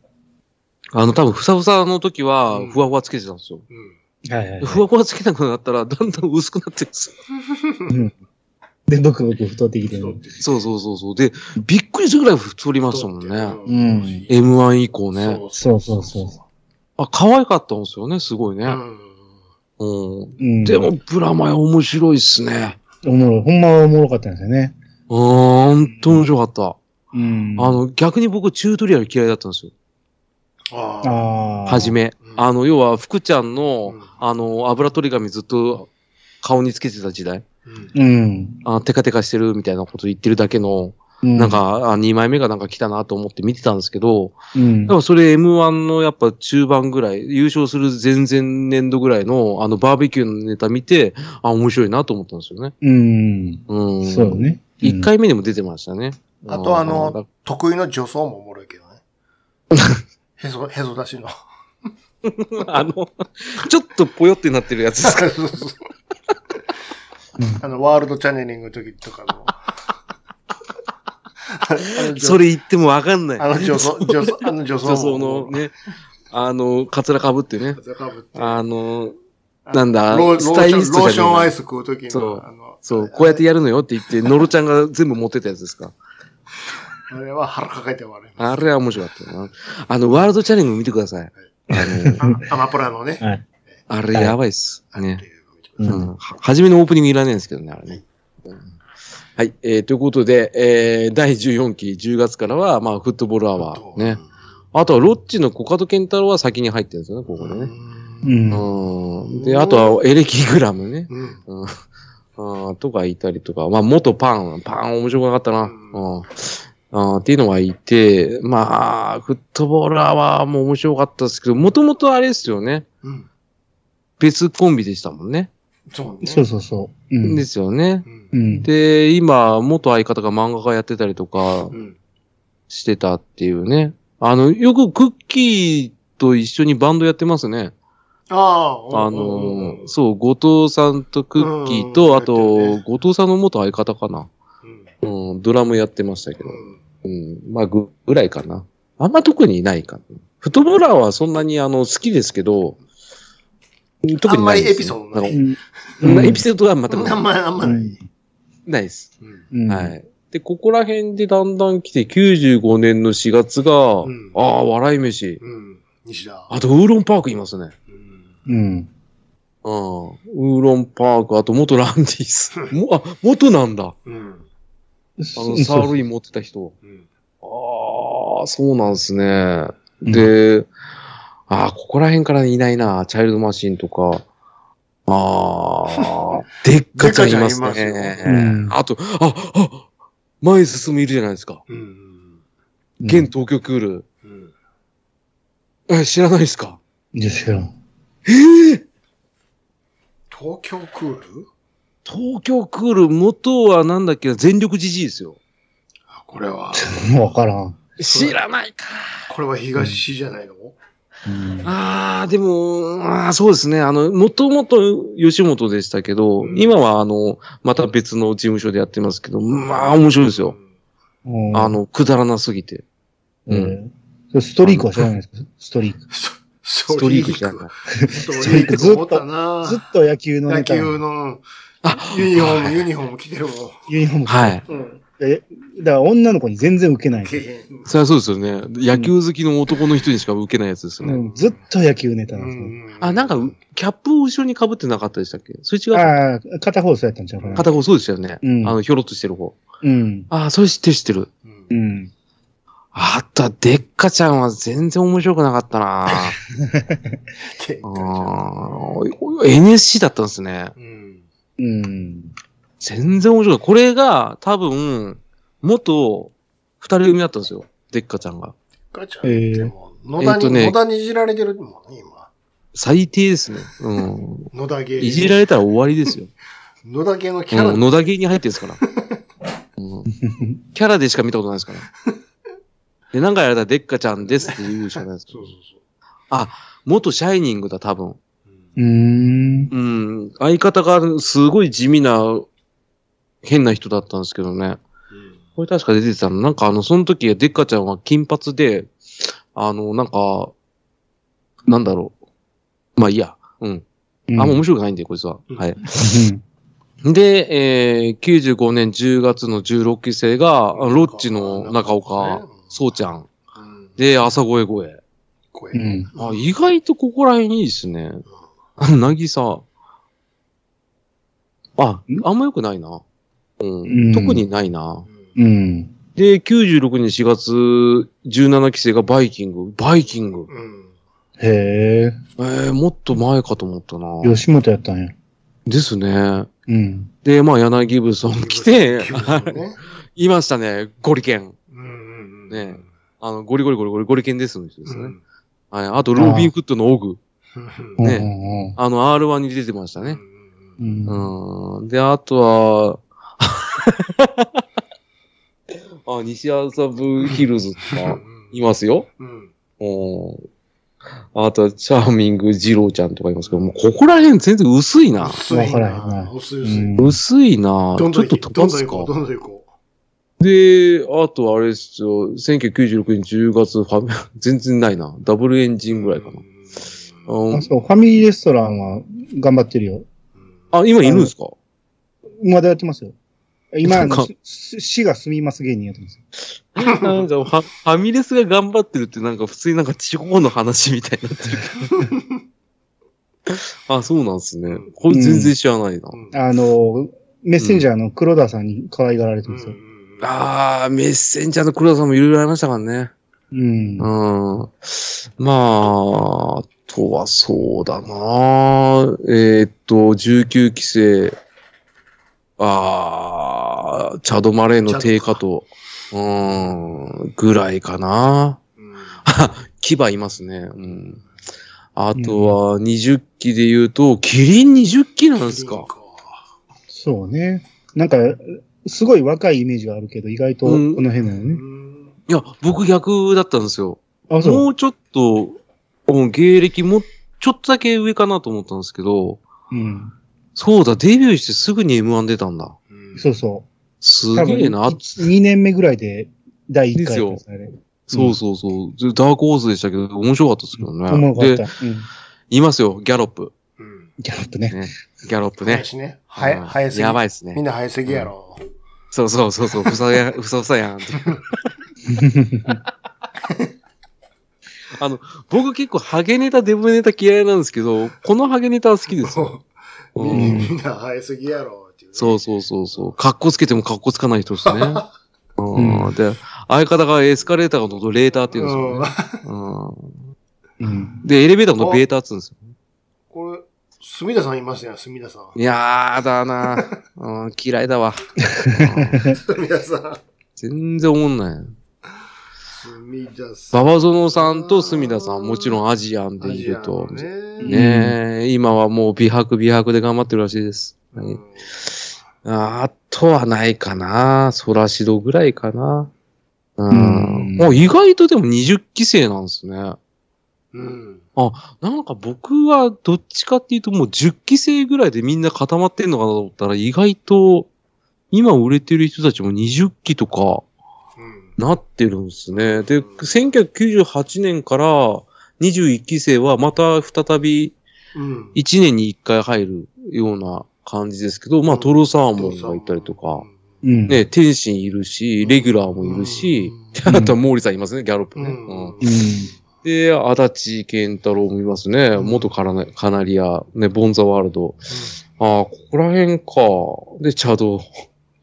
あの、多分、ふさふさの時は、ふわふわつけてたんですよ。うん。はいはい、ふわふわつけなくなったら、だんだん薄くなってるんですよ。うんで、ブクブク太ってきてる。そうそうそうそう。で、びっくりするぐらい太りましたもんね。うん。M1 以降ね。そうそうそうそあ、可愛かったんですよね、すごいね。うん。うん。でも、、ブラマヨ面白いっすね。おもろい。ほんまはおもろかったんですよね。うーん、ほんと面白かった。うん。あの、逆に僕、チュートリアル嫌いだったんですよ。ああ。ああ。はじめ。うんあの、要は、福ちゃんの、うんあの、油取り紙ずっと顔につけてた時代。うん。うん。あテカテカしてるみたいなこと言ってるだけの、うん。なん、か、あ2枚目がなんか来たなと思って見てたんですけど、うんで。もそれ M1 のやっぱ中盤ぐらい、優勝する前々年度ぐらいのあのバーベキューのネタ見て、あ、面白いなと思ったんですよね。うん。うん。そう。ね。1回目にも出てましたね。あとあのだ得意の女装もおもろいけどね。へそ、へそ出しの。あの、ちょっとぽよってなってるやつですか？そうそううんあの、ワールドチャネリングの時とかの。それ言ってもわかんない。あの女装、女装、あの女装も。女装のね、あの、カツラかぶってね。風かぶって。あの、なんだ？ローローシスタイリストョン、ローションアイス食う時そうの、そう、こうやってやるのよって言って、ノロちゃんが全部持ってたやつですか？あれは腹抱えて笑いあれは面白かったよな。あの、ワールドチャレンジ見てください。あの、ます。アマプラのね。はい。あれやばいっす。ね。う。うん初めのオープニングいらないんですけどね、あれね。うんはい。えー、ということで、えー、第14期10月からは、まあ、フットボールアワーね。。あとは、ロッチのコカドケンタロウは先に入ってるんですよね、ここでね。う。うんうん。で、あとは、エレキグラムね。うん。うん。あーとかいたりとか、まあ、元パン、パン面白くなかったな。ううん。あーっていうのはいて、まあ、フットボールアワーも面白かったですけど、もともとあれですよね。うん。別コンビでしたもんね。そうね。そうそうそう。うん。ですよね。うん。うん。で、今、元相方が漫画家やってたりとかうん。してたっていうね。あの、よくクッキーと一緒にバンドやってますね。ああ。あの、そう、後藤さんとクッキーうんと、あとね、後藤さんの元相方かな。うん。うん、ドラムやってましたけど。うん。うん、まあ、ぐ、ぐらいかな。あんま特にいないかな。フットボーラーはそんなにあの、好きですけど、特にないです、あんまりエピソードないうんエピソードは全くあなんいまり、あんまり。ないです。うん。うん。はい。で、ここら辺でだんだん来て、95年の4月が、んああ、笑い飯。うん。西田。あと、ウーロンパークいますね。うん。うん。うん。ウーロンパーク、あと元ランディス。も、あ、元なんだ。うん。あの、サーロイン持ってた人。うん。ああ、そうなんですね。で、ああ、ここら辺からいないな。チャイルドマシンとか。ああ、でっかちゃんいますでっかちゃんいますね。うんあと、あ、あ、前進むいるじゃないですか。うん。現東京クール。うん。え、知らないですか？いや、知らん。ええ東京クール？東京クール、元はなんだっけな、全力じじいですよ。あこれは、も うわからん。知らないか。これは東じゃないの？うん。ああ、でも、ああ、そうですね。あの、もともと吉本でしたけど、うん今はあの、また別の事務所でやってますけど、まあ面白いですよ。うんあ、の、くだらなすぎて。ううんストリークは知らないですかストリーク。ス ストリークじゃない。ストリークずっとずっと野球の野ネタ。球のあユニフォーム、はいユニフォーム着てるもん。ユニフォーム。はい。うん。え、だから女の子に全然受けない。そりゃそうですよね。野球好きの男の人にしか受けないやつですよね。うん、ずっと野球ネタうなんですよ。んあ、なんか、キャップを後ろに被ってなかったでしたっけ？それ違うああ、片方そうやったんちゃうかな。片方そうでしたよね。うんあの、ひょろっとしてる方。うん。ああ、それ知ってる知ってる。うんうん。あとは、でっかちゃんは全然面白くなかったな けあー NSC だったんですね。うん。うん。全然面白い。これが、多分、元、二人組だったんですよ。でっかちゃんが。ガチャってもう、野田に、えーとね野田にいじられてるもんね、今。最低ですね。うん。野田芸。いじられたら終わりですよ。野田芸のキャラ。うん、野田芸に入ってるんですから。うん、キャラでしか見たことないですから。で、なんかやられたらでっかちゃんですって言うしかないです。そうそう元シャイニングだ、多分。そう。うーん。うん。相方がすごい地味な変な人だったんですけどね。これ確か出てたの。なんかあの、その時、デッカちゃんは金髪で、あの、なんか、なんだろう。まあいいや。うん。あんま面白くないんで、こいつは。うんはい。うんで、えー、95年10月の16期生が、あロッチの中岡、そうちゃん。うんで、朝声声。声うん。あ、意外とここら辺いいですね。あなぎさ。あ、あんま良くないな。うん。うん特にないな。うん。で、96年4月17期生がバイキング。バイキング。うん。へえ。えー、もっと前かと思ったな。吉本やったんや。ですね。うん。で、まあ、柳ギブソン来て。いましたね。ゴリケン。うんうんうん。ねあの、ゴリゴリゴリゴリゴリケンですの人ですね。うんはい。あと、ロビンフットのオグ。うんねね。あの、R1 に出てましたね。うん。うん。で、あとは、あ、西麻布ヒルズとか、いますよ。うん。うん。あとは、チャーミング二郎ちゃんとかいますけど、もうここら辺全然薄いな。薄いな。な薄い薄い。うん薄いな。ちょどんどん行こう。っと飛ばすか？どんどん行こう。。で、あとあれですよ、1996年10月、ファミ 全然ないな。ダブルエンジう。ンぐらいかな。あ、そう、ファミリーレストランは頑張ってるよ。あ、今いるんですか？まだやってますよ。今、死が住みます芸人やってます。なんかファ、ファミレスが頑張ってるってなんか普通になんか地方の話みたいになってる。あ、そうなんですね。これ全然知らないな。うんあの、メッセンジャーの黒田さんに可愛がられてますよ。あー、メッセンジャーの黒田さんもいろいろありましたからね。うん。うん。まあ、あとはそうだなえーっと、19期生、あー、チャドマレーの低下と、うん、ぐらいかな。うん 牙いますね。うん。あとは、20期で言うと、キリン20期なんですか。そうね。なんか、すごい若いイメージがあるけど、意外とこうんの辺なのうね。んいや、僕逆だったんですよ。あ、そう。もうちょっと、うん芸歴も、ちょっとだけ上かなと思ったんですけど、うん。そうだ、デビューしてすぐに M1 出たんだ。うんそうそう。すげえな。2年目ぐらいで第1回ですあれそうそうそう。ずダークホースでしたけど、面白かったですけどね。おもろかった。で、うん。いますよ、ギャロップ。うん。ギャロップね。ね。ギャロップね。林ね。はや、うん早すぎ。やばいっすねみんな早すぎやろ。そうそうそうそう、ふさや、ふさふさやん。あの、僕結構ハゲネタ、デブネタ嫌いなんですけど、このハゲネタは好きですよ。うみんな早すぎやろ。っていうねそうそうそうそう。格好つけても格好つかない人ですね。うんうんで、相方がエスカレーターが乗るレーターって言うんですよね。うんうん。で、エレベーターのベーターって言うんですよ。これ、墨田さんいますよ、墨田さん。いやーだな、うん、嫌いだわ。うん墨田さん。全然思んない。馬場園さんと隅田さん、もちろんアジアンでいると。ね。ねえ、今はもう美白美白で頑張ってるらしいです。はいうんああとはないかな。ソラシドぐらいかな。ううんん。もう意外とでも20期生なんですね。うん。なんか僕はどっちかっていうともう10期生ぐらいでみんな固まってんのかなと思ったら意外と今売れてる人たちも20期とかうん。なってるんですね。で、1998年から21期生はまた再びうん。1年に1回入るような感じですけど、まあトロサーモンがいたりとか、うん。ね、天心いるし、レギュラーもいるし、うんあとは毛利さんいますね、ギャロップね。うんうんうん。で、足立健太郎もいますね。うん元カナカナリア、ね、ボンザワールド。ああ、ここら辺か。で、チャド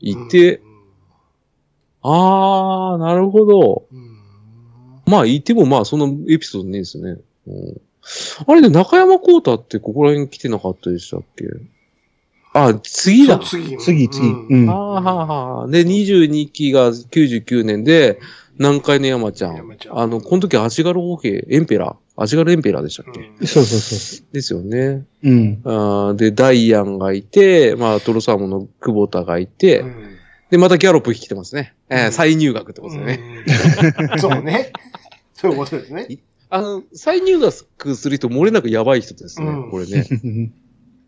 いて、ああ、なるほど。うん。まあ、いてもまあ、そのエピソードねえですね。うん、あれで、中山幸太ってここら辺来てなかったでしたっけ？あ、次だ。次。次、次。うんうん。ああ、はあはあ。で、22期が99年で、南海の山ちゃん。ゃんあの、この時足軽王兵、エンペラー。足軽エンペラーでしたっけ、うんそうそうそですよね。う。うん。あーで、ダイアンがいて、まあ、トロサーモンの久保田がいて、うんで、またギャロップ来てますね。えーうん再入学ってことでね。うんそうね。そういうことですね。あの、再入学する人、漏れなくやばい人ですね、うんこれね。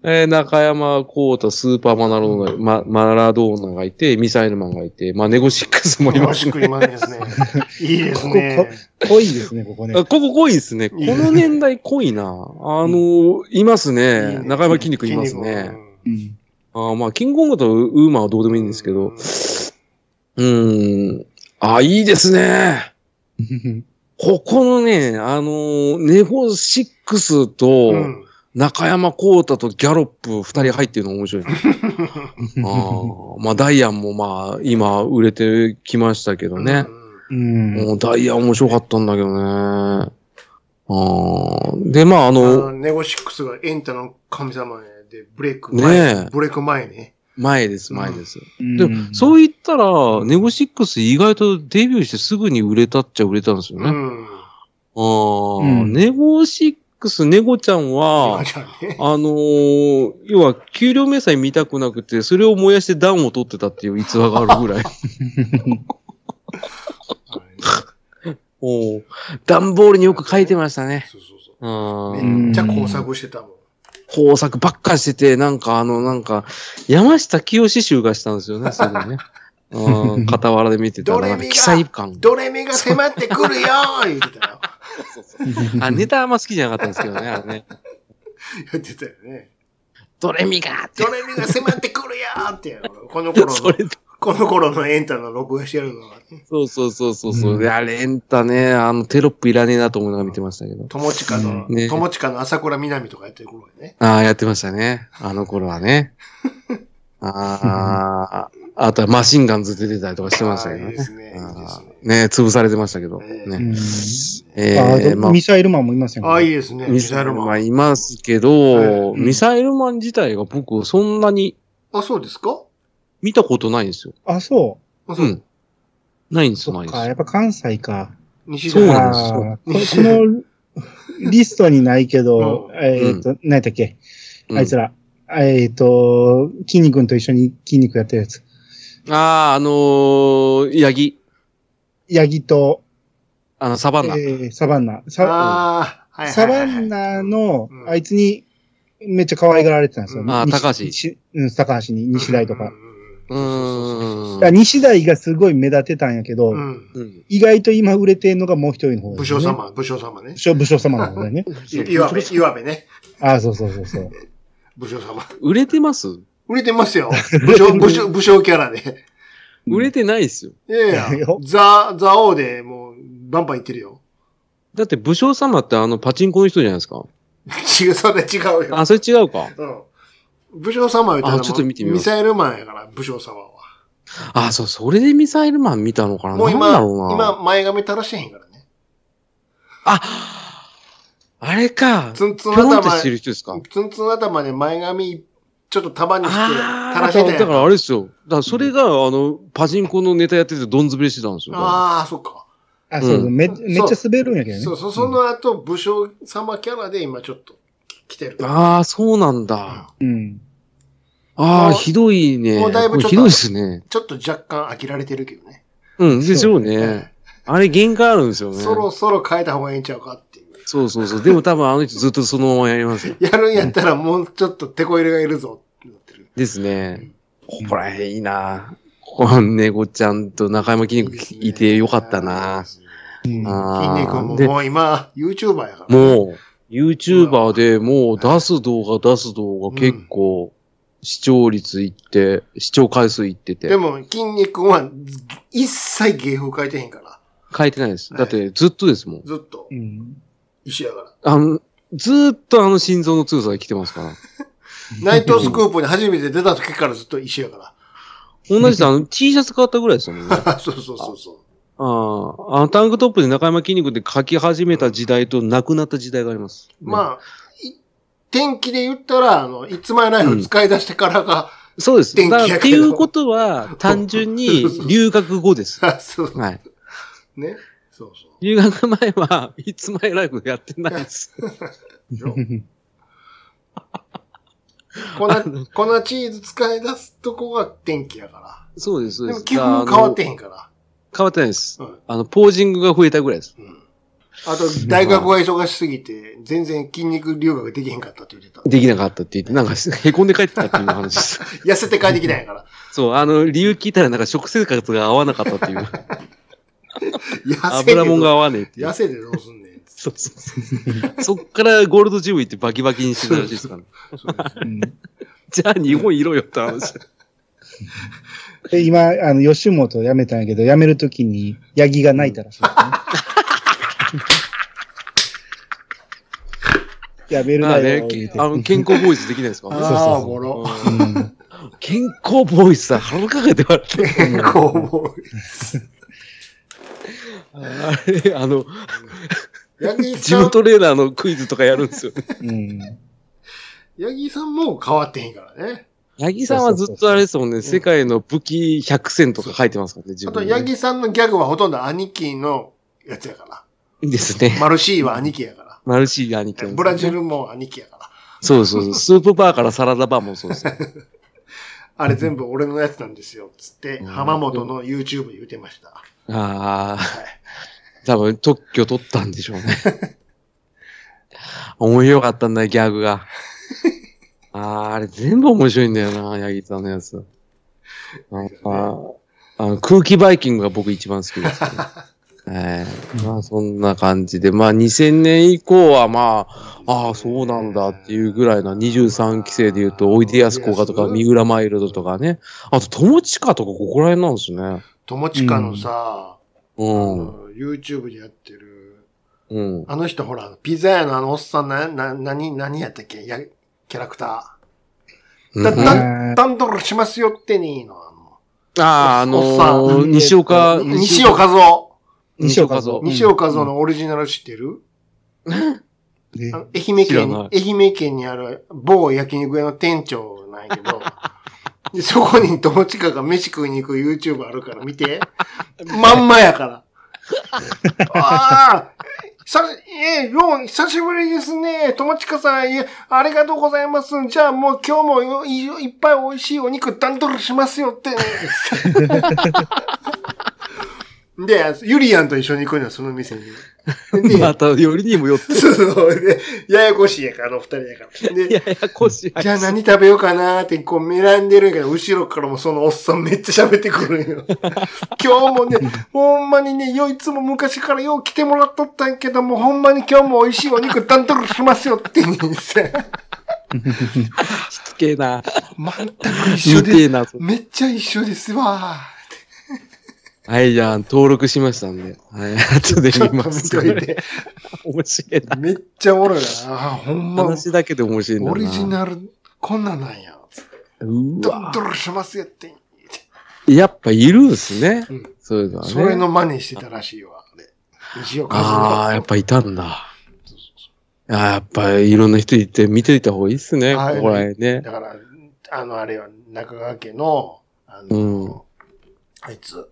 えー中山幸太、スーパーマナローナ、ま、マラドーナがいて、ミサイルマンがいて、まあ、ネゴシックスもいますね。よろしく今ですね。いいですね。濃いですね、ここねあ。ここ濃いですね。この年代濃いな。あのーいますいいね。ね中山筋肉いますね。。うん。あーまあ、キングコングとウーマンはどうでもいいんですけど。うーん。あ、いいですね。ここのね、あのーネゴシックスうと、ん。中山幸太とギャロップ二人入ってるの面白い。ああ、まあダイアンもまあ今売れてきましたけどね。うん。もうダイアン面白かったんだけどね。ああ、でまあああの、の、ネゴシックスがエンタの神様で、ブレイクね前、えブレイク前ね。前です前です。うんでも、そう言ったら、ネゴシックス意外とデビューしてすぐに売れたっちゃ売れたんですよね。うん。ああ、うんネゴシックス、ネゴちゃんは、じゃあね。あのー要は、給料明細見たくなくて、それを燃やして暖を取ってたっていう逸話があるぐらい。おう段ボールによく書いてましたね。そうそうそう。あーめっちゃ工作してたもん。工作ばっかしてて、なんかあの、なんか、山下清集がしたんですよね、それね。うん、傍らで見てたら、記載感。ドレミが迫ってくるよー言ってたよ。あ、ネタあんま好きじゃなかったんですけどね、あれね。言ってたよね。ドレミがド。レミが迫ってくるよーって、この頃の、それ、この頃のエンタの録画してるのがね、そうそうそうそうそう。うんいや、レンタね、あの、テロップいらねえなと思いながら見てましたけど。友近の、うんね友近の朝倉みなみとかやってる頃ね。ああ、やってましたね。あの頃はね。ああ、あとはマシンガンズ出てたりとかしてましたけどね。いいですねいいですねあーね潰されてましたけど。ねねうんえあー、まあミ、サイルマンもいますよね。ああ、いいですね。ミサイルマンいますけはど、いミサイルマン自体が僕そんなにあ、そうですか？見たことないんですよ。あ、そうう。ん。ないんでう。す、ないんですやっぱ関西か。西そう田なんですよここのリストにないけど、うんえっと、何やったっけ、うんあいつら。えっと、筋肉と一緒に筋肉やってるやつ。ああ、あのー、ヤギ。ヤギと、あの、サバンナ。えーサバンナ。サ。サバンナのうん、あいつに、めっちゃ可愛がられてたんですよ。うんあー西高橋西うん、高橋に、西大とか。うーん西大がすごい目立ってたんやけど、うん。意外と今売れてんのがもう一人の方ね。武将。様、武将様ね武。将、武将様の方だよね。い岩部、岩部ね。ああ、そうそうそうそう。武将様。売れてます？売れてますよ。武将、武将、武将キャラで。売れてないですよ。いやいやよ、ザ、ザ王でもう、バンバンいってるよ。だって武将様ってあのパチンコの人じゃないですか。違う、それ違うよ。あ、それ違うか。うん。武将様言ったらもうあちょっと見てみミサイルマンやから、武将様は。あ、そう、それでミサイルマン見たのかな？もう今、なんだろうな。今、前髪垂らしてへんからね。あ、あれか。ツンツン頭、してる人ですか？ツンツン頭で前髪、ちょっと束にして、垂らしてただからあれですよ。だからそれが、あの、パチンコのネタやっててどんずべりしてたんですよ。ああ、そっか。あ、そうそう、うんめめっちゃ滑るんやけどね。そうそう、その後、武将様キャラで今ちょっと来てる。ああ、そうなんだ。うん。ああ、ひどいね。もうだいぶちょっとひどいですね。ちょっと若干飽きられてるけどね。うん、でしょうね。あれ限界あるんですよね。そろそろ変えた方がいいんちゃうかっていう。そうそうそう。でも多分あの人ずっとそのままやりますよ。やるんやったらもうちょっと手こ入れがいるぞってなってる。ですね。ここら辺いいな。この猫ちゃんと中山筋肉いてよかったな。うんあー筋肉もでもう今、YouTuber やから。もう、YouTuber でもう出す動画出す動画結構視聴率いって、視聴回数いっててで。も、筋肉は一切芸風変えてへんから。書いてないです。だってずっとですもん。ずっとうん。一緒やから。あの、ずーっとあの心臓の強さが来てますから。ナイトスクープに初めて出た時からずっと一緒やか同じであの T シャツ変わったぐらいですよね。そうそうそうそう。あ、あのタンクトップで中山筋肉で書き始めた時代となくなった時代があります。まあ、い天気で言ったら、あの、いつまいライフ使い出してからが、そうです。天気っていうことは、単純に留学後です。そうはい。ね。そうそ留学前は、いつまいライフやってないです。粉、粉チーズ使い出すとこが天気やかそうです、そら。うです。でも基本変わってへんから。変わってないです。うんあの、ポージングが増えたぐらいです。うんあと、大学が忙しすぎて、全然筋肉留学できへんかったって言ってた。できなかったって言って、なんか凹んで帰ってたっていう話です。痩せて帰ってきたんやから。そう、あの、理由聞いたらなんか食生活が合わなかったっていう。油もんが合わねえっていう痩。せてどうすんねん。そうそうそう。そっからゴールドジム行ってバキバキにしてたらしいですから、じゃあ日本いろよって話。で今、あの、吉本辞めたんやけど、辞めるときに、ヤギが泣いたらしいですね。辞めるなあねよ、言うて。あの、健康ボーイズできないですかうん健康ボーイズさ、腹かけて笑って。健康ボーイ。あれ、あの、ヤギジムトレーナーのクイズとかやるんですよね。うん。ヤギさんも変わってへんからね。八木さんはずっとあれですもんね、世界の武器100選とか書いてますからね、自あと、分でね。ヤギさんのギャグはほとんど兄貴のやつやから。ですね。マルシーは兄貴やかマルシー兄貴ら。ブラジルも兄貴やから。そうそうそう。スープバーからサラダバーもそうですよ。あれ全部俺のやつなんですよ。つって、うん浜本の YouTube で言ってました。ああ、はい。多分特許取ったんでしょうね。面白かったんだよ、ギャグが。ああ、あれ全部面白いんだよな、ヤギさんのやつ。なんか、あの空気バイキングが僕一番好きです、ね。ええまあそんな感じで、まあ2000年以降はまあ、ああ、そうなんだっていうぐらいな23期生で言うと、おいでやすこがとか、三浦マイルドとかね。あと、友近とかここら辺なんですね。友近のさ、あうん。の YouTube でやってる、うん。あの人ほら、ピザ屋のあのおっさんな、な、何、何やったっけ？や、キャラクター。だ、うんだ、段取りしますよってにの、あああ、あのおっさー、ん西岡、の、西岡和夫。西岡像。西岡和夫のオリジナル知ってる、愛媛県愛媛県にある某焼肉屋の店長なんやけど、でそこに友近が飯食いに行く YouTube あるから見て。まんまやから。ああさ、えー、よう、久しぶりですね。友近さん、えーありがとうございます。じゃあもう今日もいっぱい美味しいお肉段取りしますよって。で、ゆりやんと一緒に行くのよ、その店に。で、また、よりにもよって。そうそう。で、ややこしいやから、あの二人やから。で、ややこしい。じゃあ何食べようかなーって、こう、選んでるんやけど、後ろからもそのおっさんめっちゃ喋ってくるんよ。今日もね、ほんまにね、よいつも昔からよう来てもらっとったんやけども、ほんまに今日も美味しいお肉担当しますよって言うんですよ。しつけえな。全く一緒で。めっちゃ一緒ですわはい、じゃあ、登録しましたんで。はい、後でちょっと見見ます。といて。面白いな。めっちゃおもろいな。あーほんま、話だけで面白いな。オリジナル、こんなんなんや。う担わ当しますよって。やっぱいるんすね。うんそういうのはね。それの真似してたらしいわ。西岡ああ、やっぱいたんだ。あーやっぱいろんな人いて見ていた方がいいっすね。はいここら辺ね。だから、あの、あれは中川家の、あの、うんあいつ、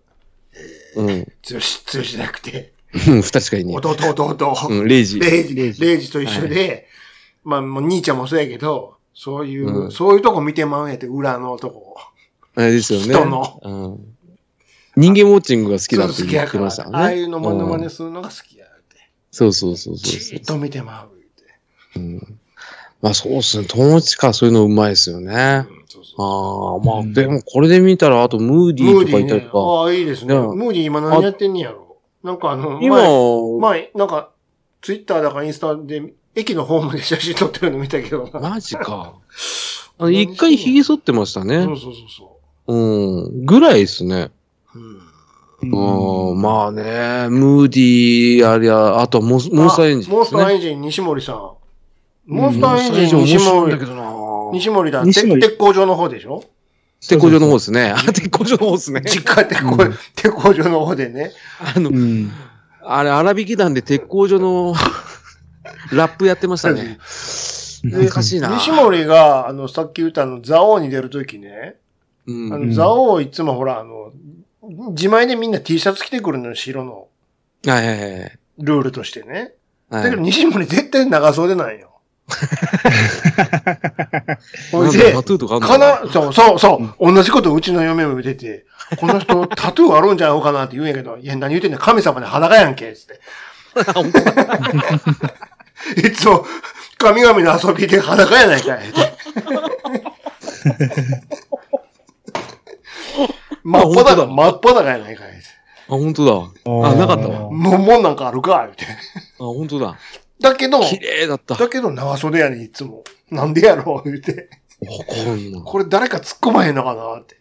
うん。強し、強しじゃなくて、うん確かにね。弟、弟、うん、レイジ。レイジ、レイジレイジと一緒で、まあ、もう兄ちゃんもそうやけど、そういう、うんそういうとこ見てまうんやって、裏のとこ。あれですよね。人のうん。人間ウォッチングが好きだってそう好き言っやから、てましたね。ああいうのモノマうんネするのが好きやって。そうそうそうそうじーっと見てまうって。うん。まあそうっすね。友達かそういうのうまいですよね。そうそうあ、まあ、うんでもこれで見たら、あとムーディーとかいたりね。とか。ああ、いいですね。うんムーディー今何やってんねやろ。なんかあの、今、前前、なんか、ツイッターだかインスタで、駅のホームで写真撮ってるの見たけどな。マジか。あの、一回髭剃ってましたね。そうそうそうそうん。ぐらいですね。う。うん。うん、まあね、ムーディー、ありゃ、あとモンス、モンスターエンジンモンスターね。エンジン西森さん。モンスターエンジンモンス西森西森だ。西森て鉄工場の方でしょ？鉄工場の方ですね。あ、鉄工場の方ですね。実家鉄工、鉄工場の方でね。あのう、ん。あれ、荒引き団で鉄工所の ラップやってましたね。懐かしいな。西森が、あの、さっき言ったあの、ザオーに出るときね、うん。あの、うんザオーいつもほら、あの、自前でみんな T シャツ着てくるのよ、白の。はいはいはいルールとしてね。はい。だけど西森絶対長袖なんよ。で、タトゥーとかあんのかな、そうそうそう、同じことうちの嫁も見てて、この人 タトゥーあるんじゃない？かなって言うんやけど、いや、何言ってんねん、神様で裸やんけ、つって。いつも、神々の遊びで裸やないかい。真っ裸、真っ裸やないかい。あ、本当だ。あ、なかったわ。もう、もんなんかあるか、言うて。あ、本当だ。だけど、綺麗だった。だけど長袖やねん、いつも。なんでやろう、言うて。わかんない。これ誰か突っ込まへんのかなって。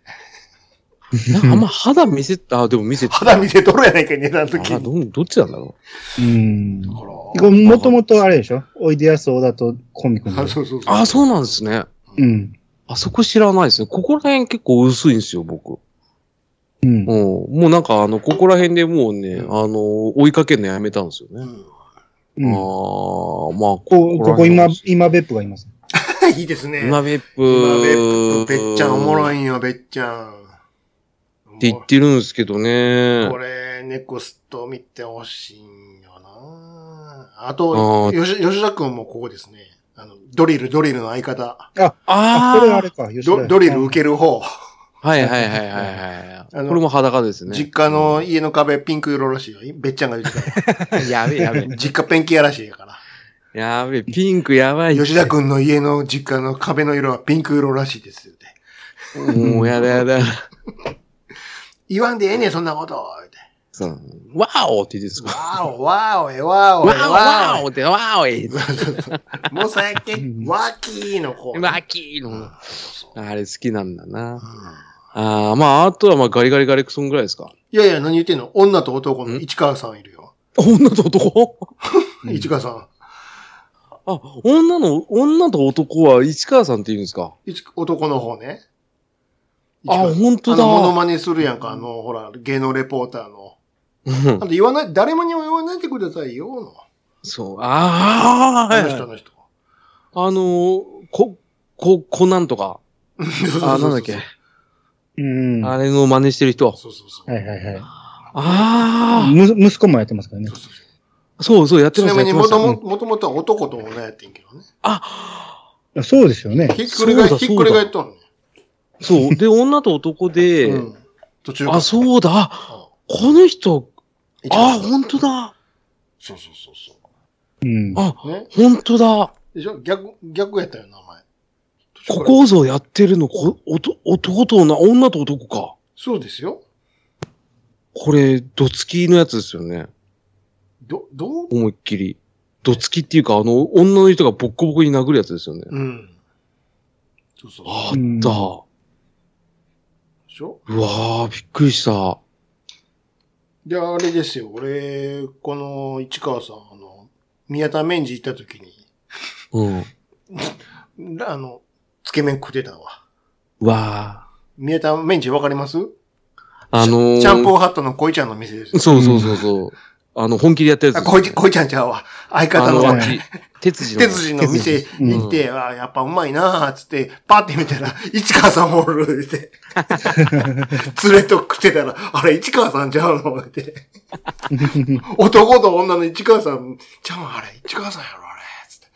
なんかあんま肌見せ、あ、でも見せて。肌見せとるやないかい、寝た時あ、に。ど、どっちなんだろうん。だかこれもともとあれでしょ？おいでやす小田とコンビ組んでら。ある。そうそうそう。う。あ、そうなんですね。うん。あそこ知らないですね。ここら辺結構薄いんですよ、僕。うんうん。。もうなんかあの、ここら辺でもうね、あの、追いかけるのやめたんですよね。うんうん、ああ、まあ、ここ、ここ今、今別府がいます。いいですね。今別府。今別府、べっちゃんおもろいんよ、べっちゃん。って言ってるんですけどね。これ、ネクスト見てほしいんよなああと、ー吉吉田くんもここですね。あの、ドリル、ドリルの相方。あ、あこれあれか、吉田ドドリル受ける方。はいはいはいはいはい。あのこれも裸ですね。実家の家の壁ピンク色らしいよ。べっちゃんが言ってた。やべえやべえ。実家ペンキ屋らしいやから。やべえ、ピンクやばい。吉田くんの家の実家の壁の色はピンク色らしいですよね。もうやだやだ。言わんでええねん、そんなこと。そう。ワーオって言ってたんですかわお、わおえ、わおえ、ワーオわワーオって、ワーオえ。お。もう最近、ワーキーの方。マキーの。あれ好きなんだな。うんああ、まあ、あとはまあガリガリガリクソンぐらいですか。いやいや、何言ってんの？女と男の市川さんいるよ。女と男？う ん市川さん。あ、女の、女と男は市川さんって言うんですか？市男の方ね。あ、本当あの、モノだ。マネするやんか、あの、ほら、芸能レポーターの。うんあと言わない、誰もにも言わないでくださいよ、の。そう。ああ、はいはいあの人、あの人。あのー、こ、こ、こなんとか。あ、なんだっけ？うん。はあれの真似してる人。そうそうそう。いはいはい。あむ息子もやってますからねそう。そうそうあ、そうそう、やってちますなみにもとももともとは男と女やってんけどね。あ、そうですよね。ひっくり返そうだひっくり返っとんねそう。で、女と男で、うん。途中あ、そうだ。ああこの人、あ、ほん本当だ。そうそうそうそうん。あ、う。ね。本当だ。でしょ？逆、逆やったよ、名前。ここぞやってるの、こおと男と女、女と男か。そうですよ。これ、どつきのやつですよね。ど、どう？思いっきり。どつきっていうか、あの、女の人がボッコボコに殴るやつですよね。うん。そうそう。あうんった。でしょ？うわー、びっくりした。で、あれですよ。俺、この市川さん、あの、宮田麺寺行った時に、うん。あの、つけ麺食ってたわ。うわ宮田麺寺わかります？ー。あのー、シャンプーハットの恋ちゃんの店ですよ。そうそうそうそう。あの、本気でやったやつあ、です。恋ちゃんちゃうわ。相方のあの、鉄次の。鉄人の店行って、あやっぱうまいなーっつって、パって見たら、市川さんおるって。連れと食ってたら、あれ、市川さんちゃうの？って。男と女の市川さん、ちゃうのあれ、市川さんやろ、あれ。つって。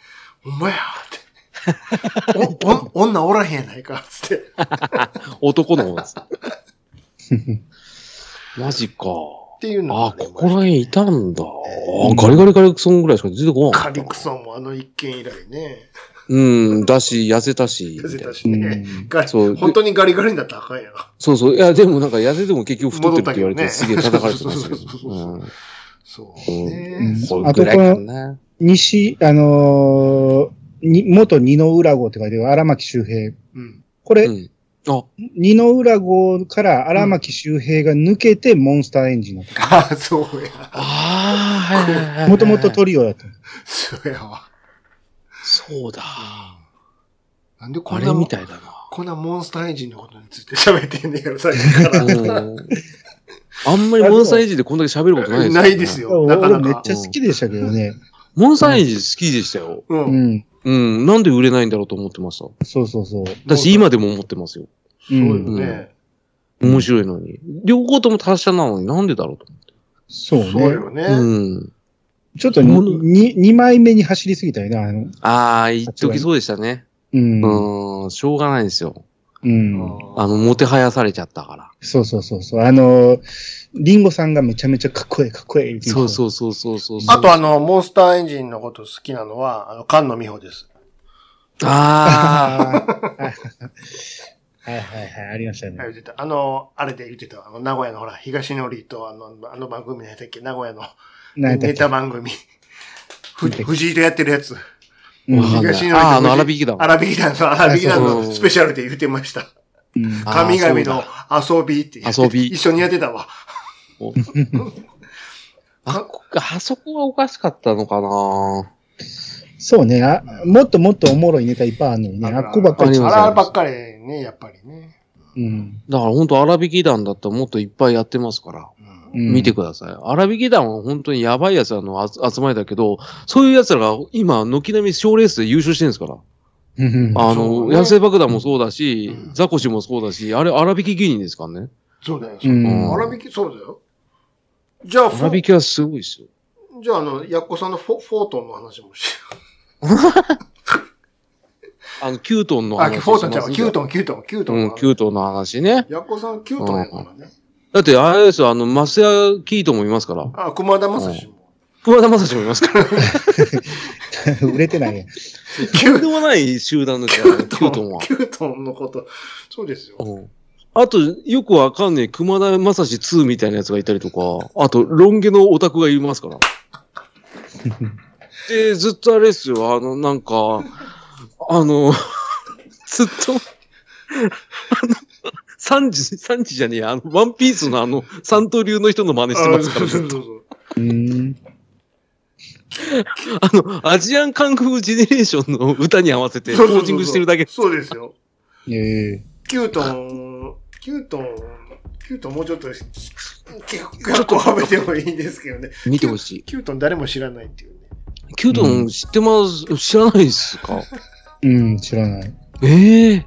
ほんまや、って。お、お、女おらへんやないか、つって。男の方です。マジか。っていうのねここら辺いたんだ。うんあガリガリガリクソンぐらいしか出てこなかカったリクソンもあの一件以来ね。うん、だし、痩せたし。痩せたしうね。そう本当にガリガリになったらあかんやろ。そうそう。いや、でもなんか痩せても結局太ってるって言われて、戻ったすげえ叩かれてましたけそうそうそうんそううねん。これぐらいかな。西、あのーに、元二の裏号って書いてある荒牧周平。うん。これ、うん。あ、二の裏号から荒牧周平が抜けてモンスターエンジンになっああ、そうや。あーはいはいはいはた。い。もともとトリオやった。そうやわ。そうだ。なんでこあんなみたいだな。こんなモンスターエンジンのことについて喋ってんねやろ、さっきから。うんあんまりモンスターエイジでこんだけ喋ることないですよね。ないですよ。なかなか。俺めっちゃ好きでしたけどね。モンスターエイジ好きでしたよ。う。うんん。うん。なんで売れないんだろうと思ってました。そうそうそう。私今でも思ってますよ。そうよね。面白いのに。両方とも達者なのになんでだろうとそうね。そうよね。思って。うん。ちょっとにに二枚目に走りすぎたよね、あの。ああ、言っときそうでしたね。うん。うん、しょうがないですよ。うん。あの、もてはやされちゃったから。そうそうそうそう。あの、リンゴさんがめちゃめちゃかっこいいかっこいいそうう。そうそうそうそう。あとあの、モンスターエンジンのこと好きなのは、あの、菅野美穂です。あああ。はいはいはい、ありましたね。言ってた。あの、あれで言ってた。あの、名古屋のほら、東のりと、あの、あの番組何やったっけ？名古屋のネタ番組。ふ藤井とやってるやつ。東のあの藤井荒引き団荒引き団の、荒引き団のスペシャルで言ってました。うんあ神々の遊びって言って遊び一緒にやってたわ。あこあそこはおかしかったのかなそうねあ。もっともっとおもろいネタいっぱいあるのにね。あっこばっかりあらばっかりね、やっぱりね。うん。だから本当荒引き団だったらもっといっぱいやってますから。うんうん見てください。荒引き団は本当にやばい奴らの集集まりだけど、そういう奴らが今、軒並み賞レースで優勝してるんですから。うんあの、ね野生爆弾もそうだしう、んザコシもそうだし、あれあらびき芸人ですからね。そうだよ。うん荒引き、そうだよ。じゃあ、あらびきはすごいですよ。じゃあ、あの、ヤッコさんのフォフォートンの話もし あの、キュートンのあ、話フォートンちゃうわ。キューン。トン、キュートン、キュートンうん、の話。キュートンの話ね。ヤッコさん、キュートンやからね。だって、あれですよ、あの、マスヤキートンもいますから。あ、熊田正史も。桑田正史もいますから。売れてないやん。とんでもない集団ですから、キュートンは。キュートンのこと。そうですよ。うんあと、よくわかんねえ、熊田正史2みたいなやつがいたりとか、あと、ロン毛のオタクがいますから。で、ずっとあれですよ、あの、なんか、あの、ずっと、あの、三時、三時じゃねえや、あの、ワンピースのあの、三刀流の人の真似してますから、あそうずっとそうそううん。あの、アジアンカンフージェネレーションの歌に合わせて、ポそうそうそうージングしてるだけ。そうですよ。ええキュートン、キュートン、キュートンもうちょっと、結構はめてもいいんですけどね。見てほしい。キュートン誰も知らないっていうね。キュートン知ってます、知らないですか？うん、知らない。ええ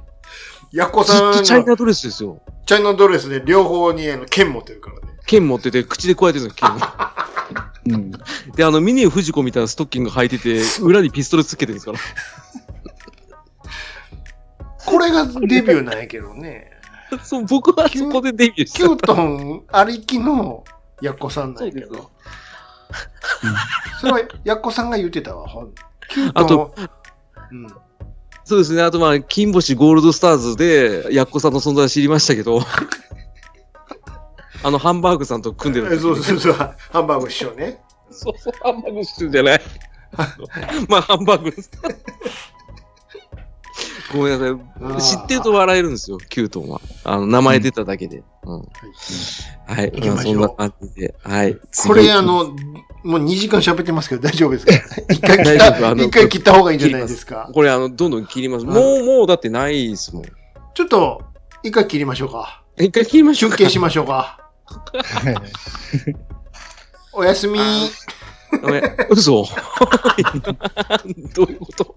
ヤッコずっさんのとチャイナドレスですよ。チャイナドレスで両方にあの剣持ってるからね。剣持ってて、口で加えてるんですよ、剣を。うん。で、あの、ミニフジコみたいなストッキング履いてて、裏にピストルつけてるんですから。これがデビューなんやけどね。そう、僕はそこでデビューした。キュートンありきのヤッコさんなんやけど。それはヤッコさんが言ってたわ。ほんキュートンあと、うん。そうですね。あと、まあ、金星ゴールドスターズで、ヤッコさんの存在を知りましたけど、あの、ハンバーグさんと組んでるそうそうそう。ハンバーグ師匠ね。そうそう、ハンバーグしてるじゃない。まあ、ハンバーグ。ごめんなさい。知ってると笑えるんですよ、キュートンは。あの、名前出ただけで。うん。はい。行きまそんな感じで。はい。次これあ、の、もう2時間喋ってますけど大丈夫ですか？一回切った、の一回切った方がいいんじゃないですか？これあの、どんどん切ります。うんもう、もうだってないですもん。ちょっと、一回切りましょうか。一回切りましょうか。休憩しましょうか。は いおやすみ。嘘 どういうこと？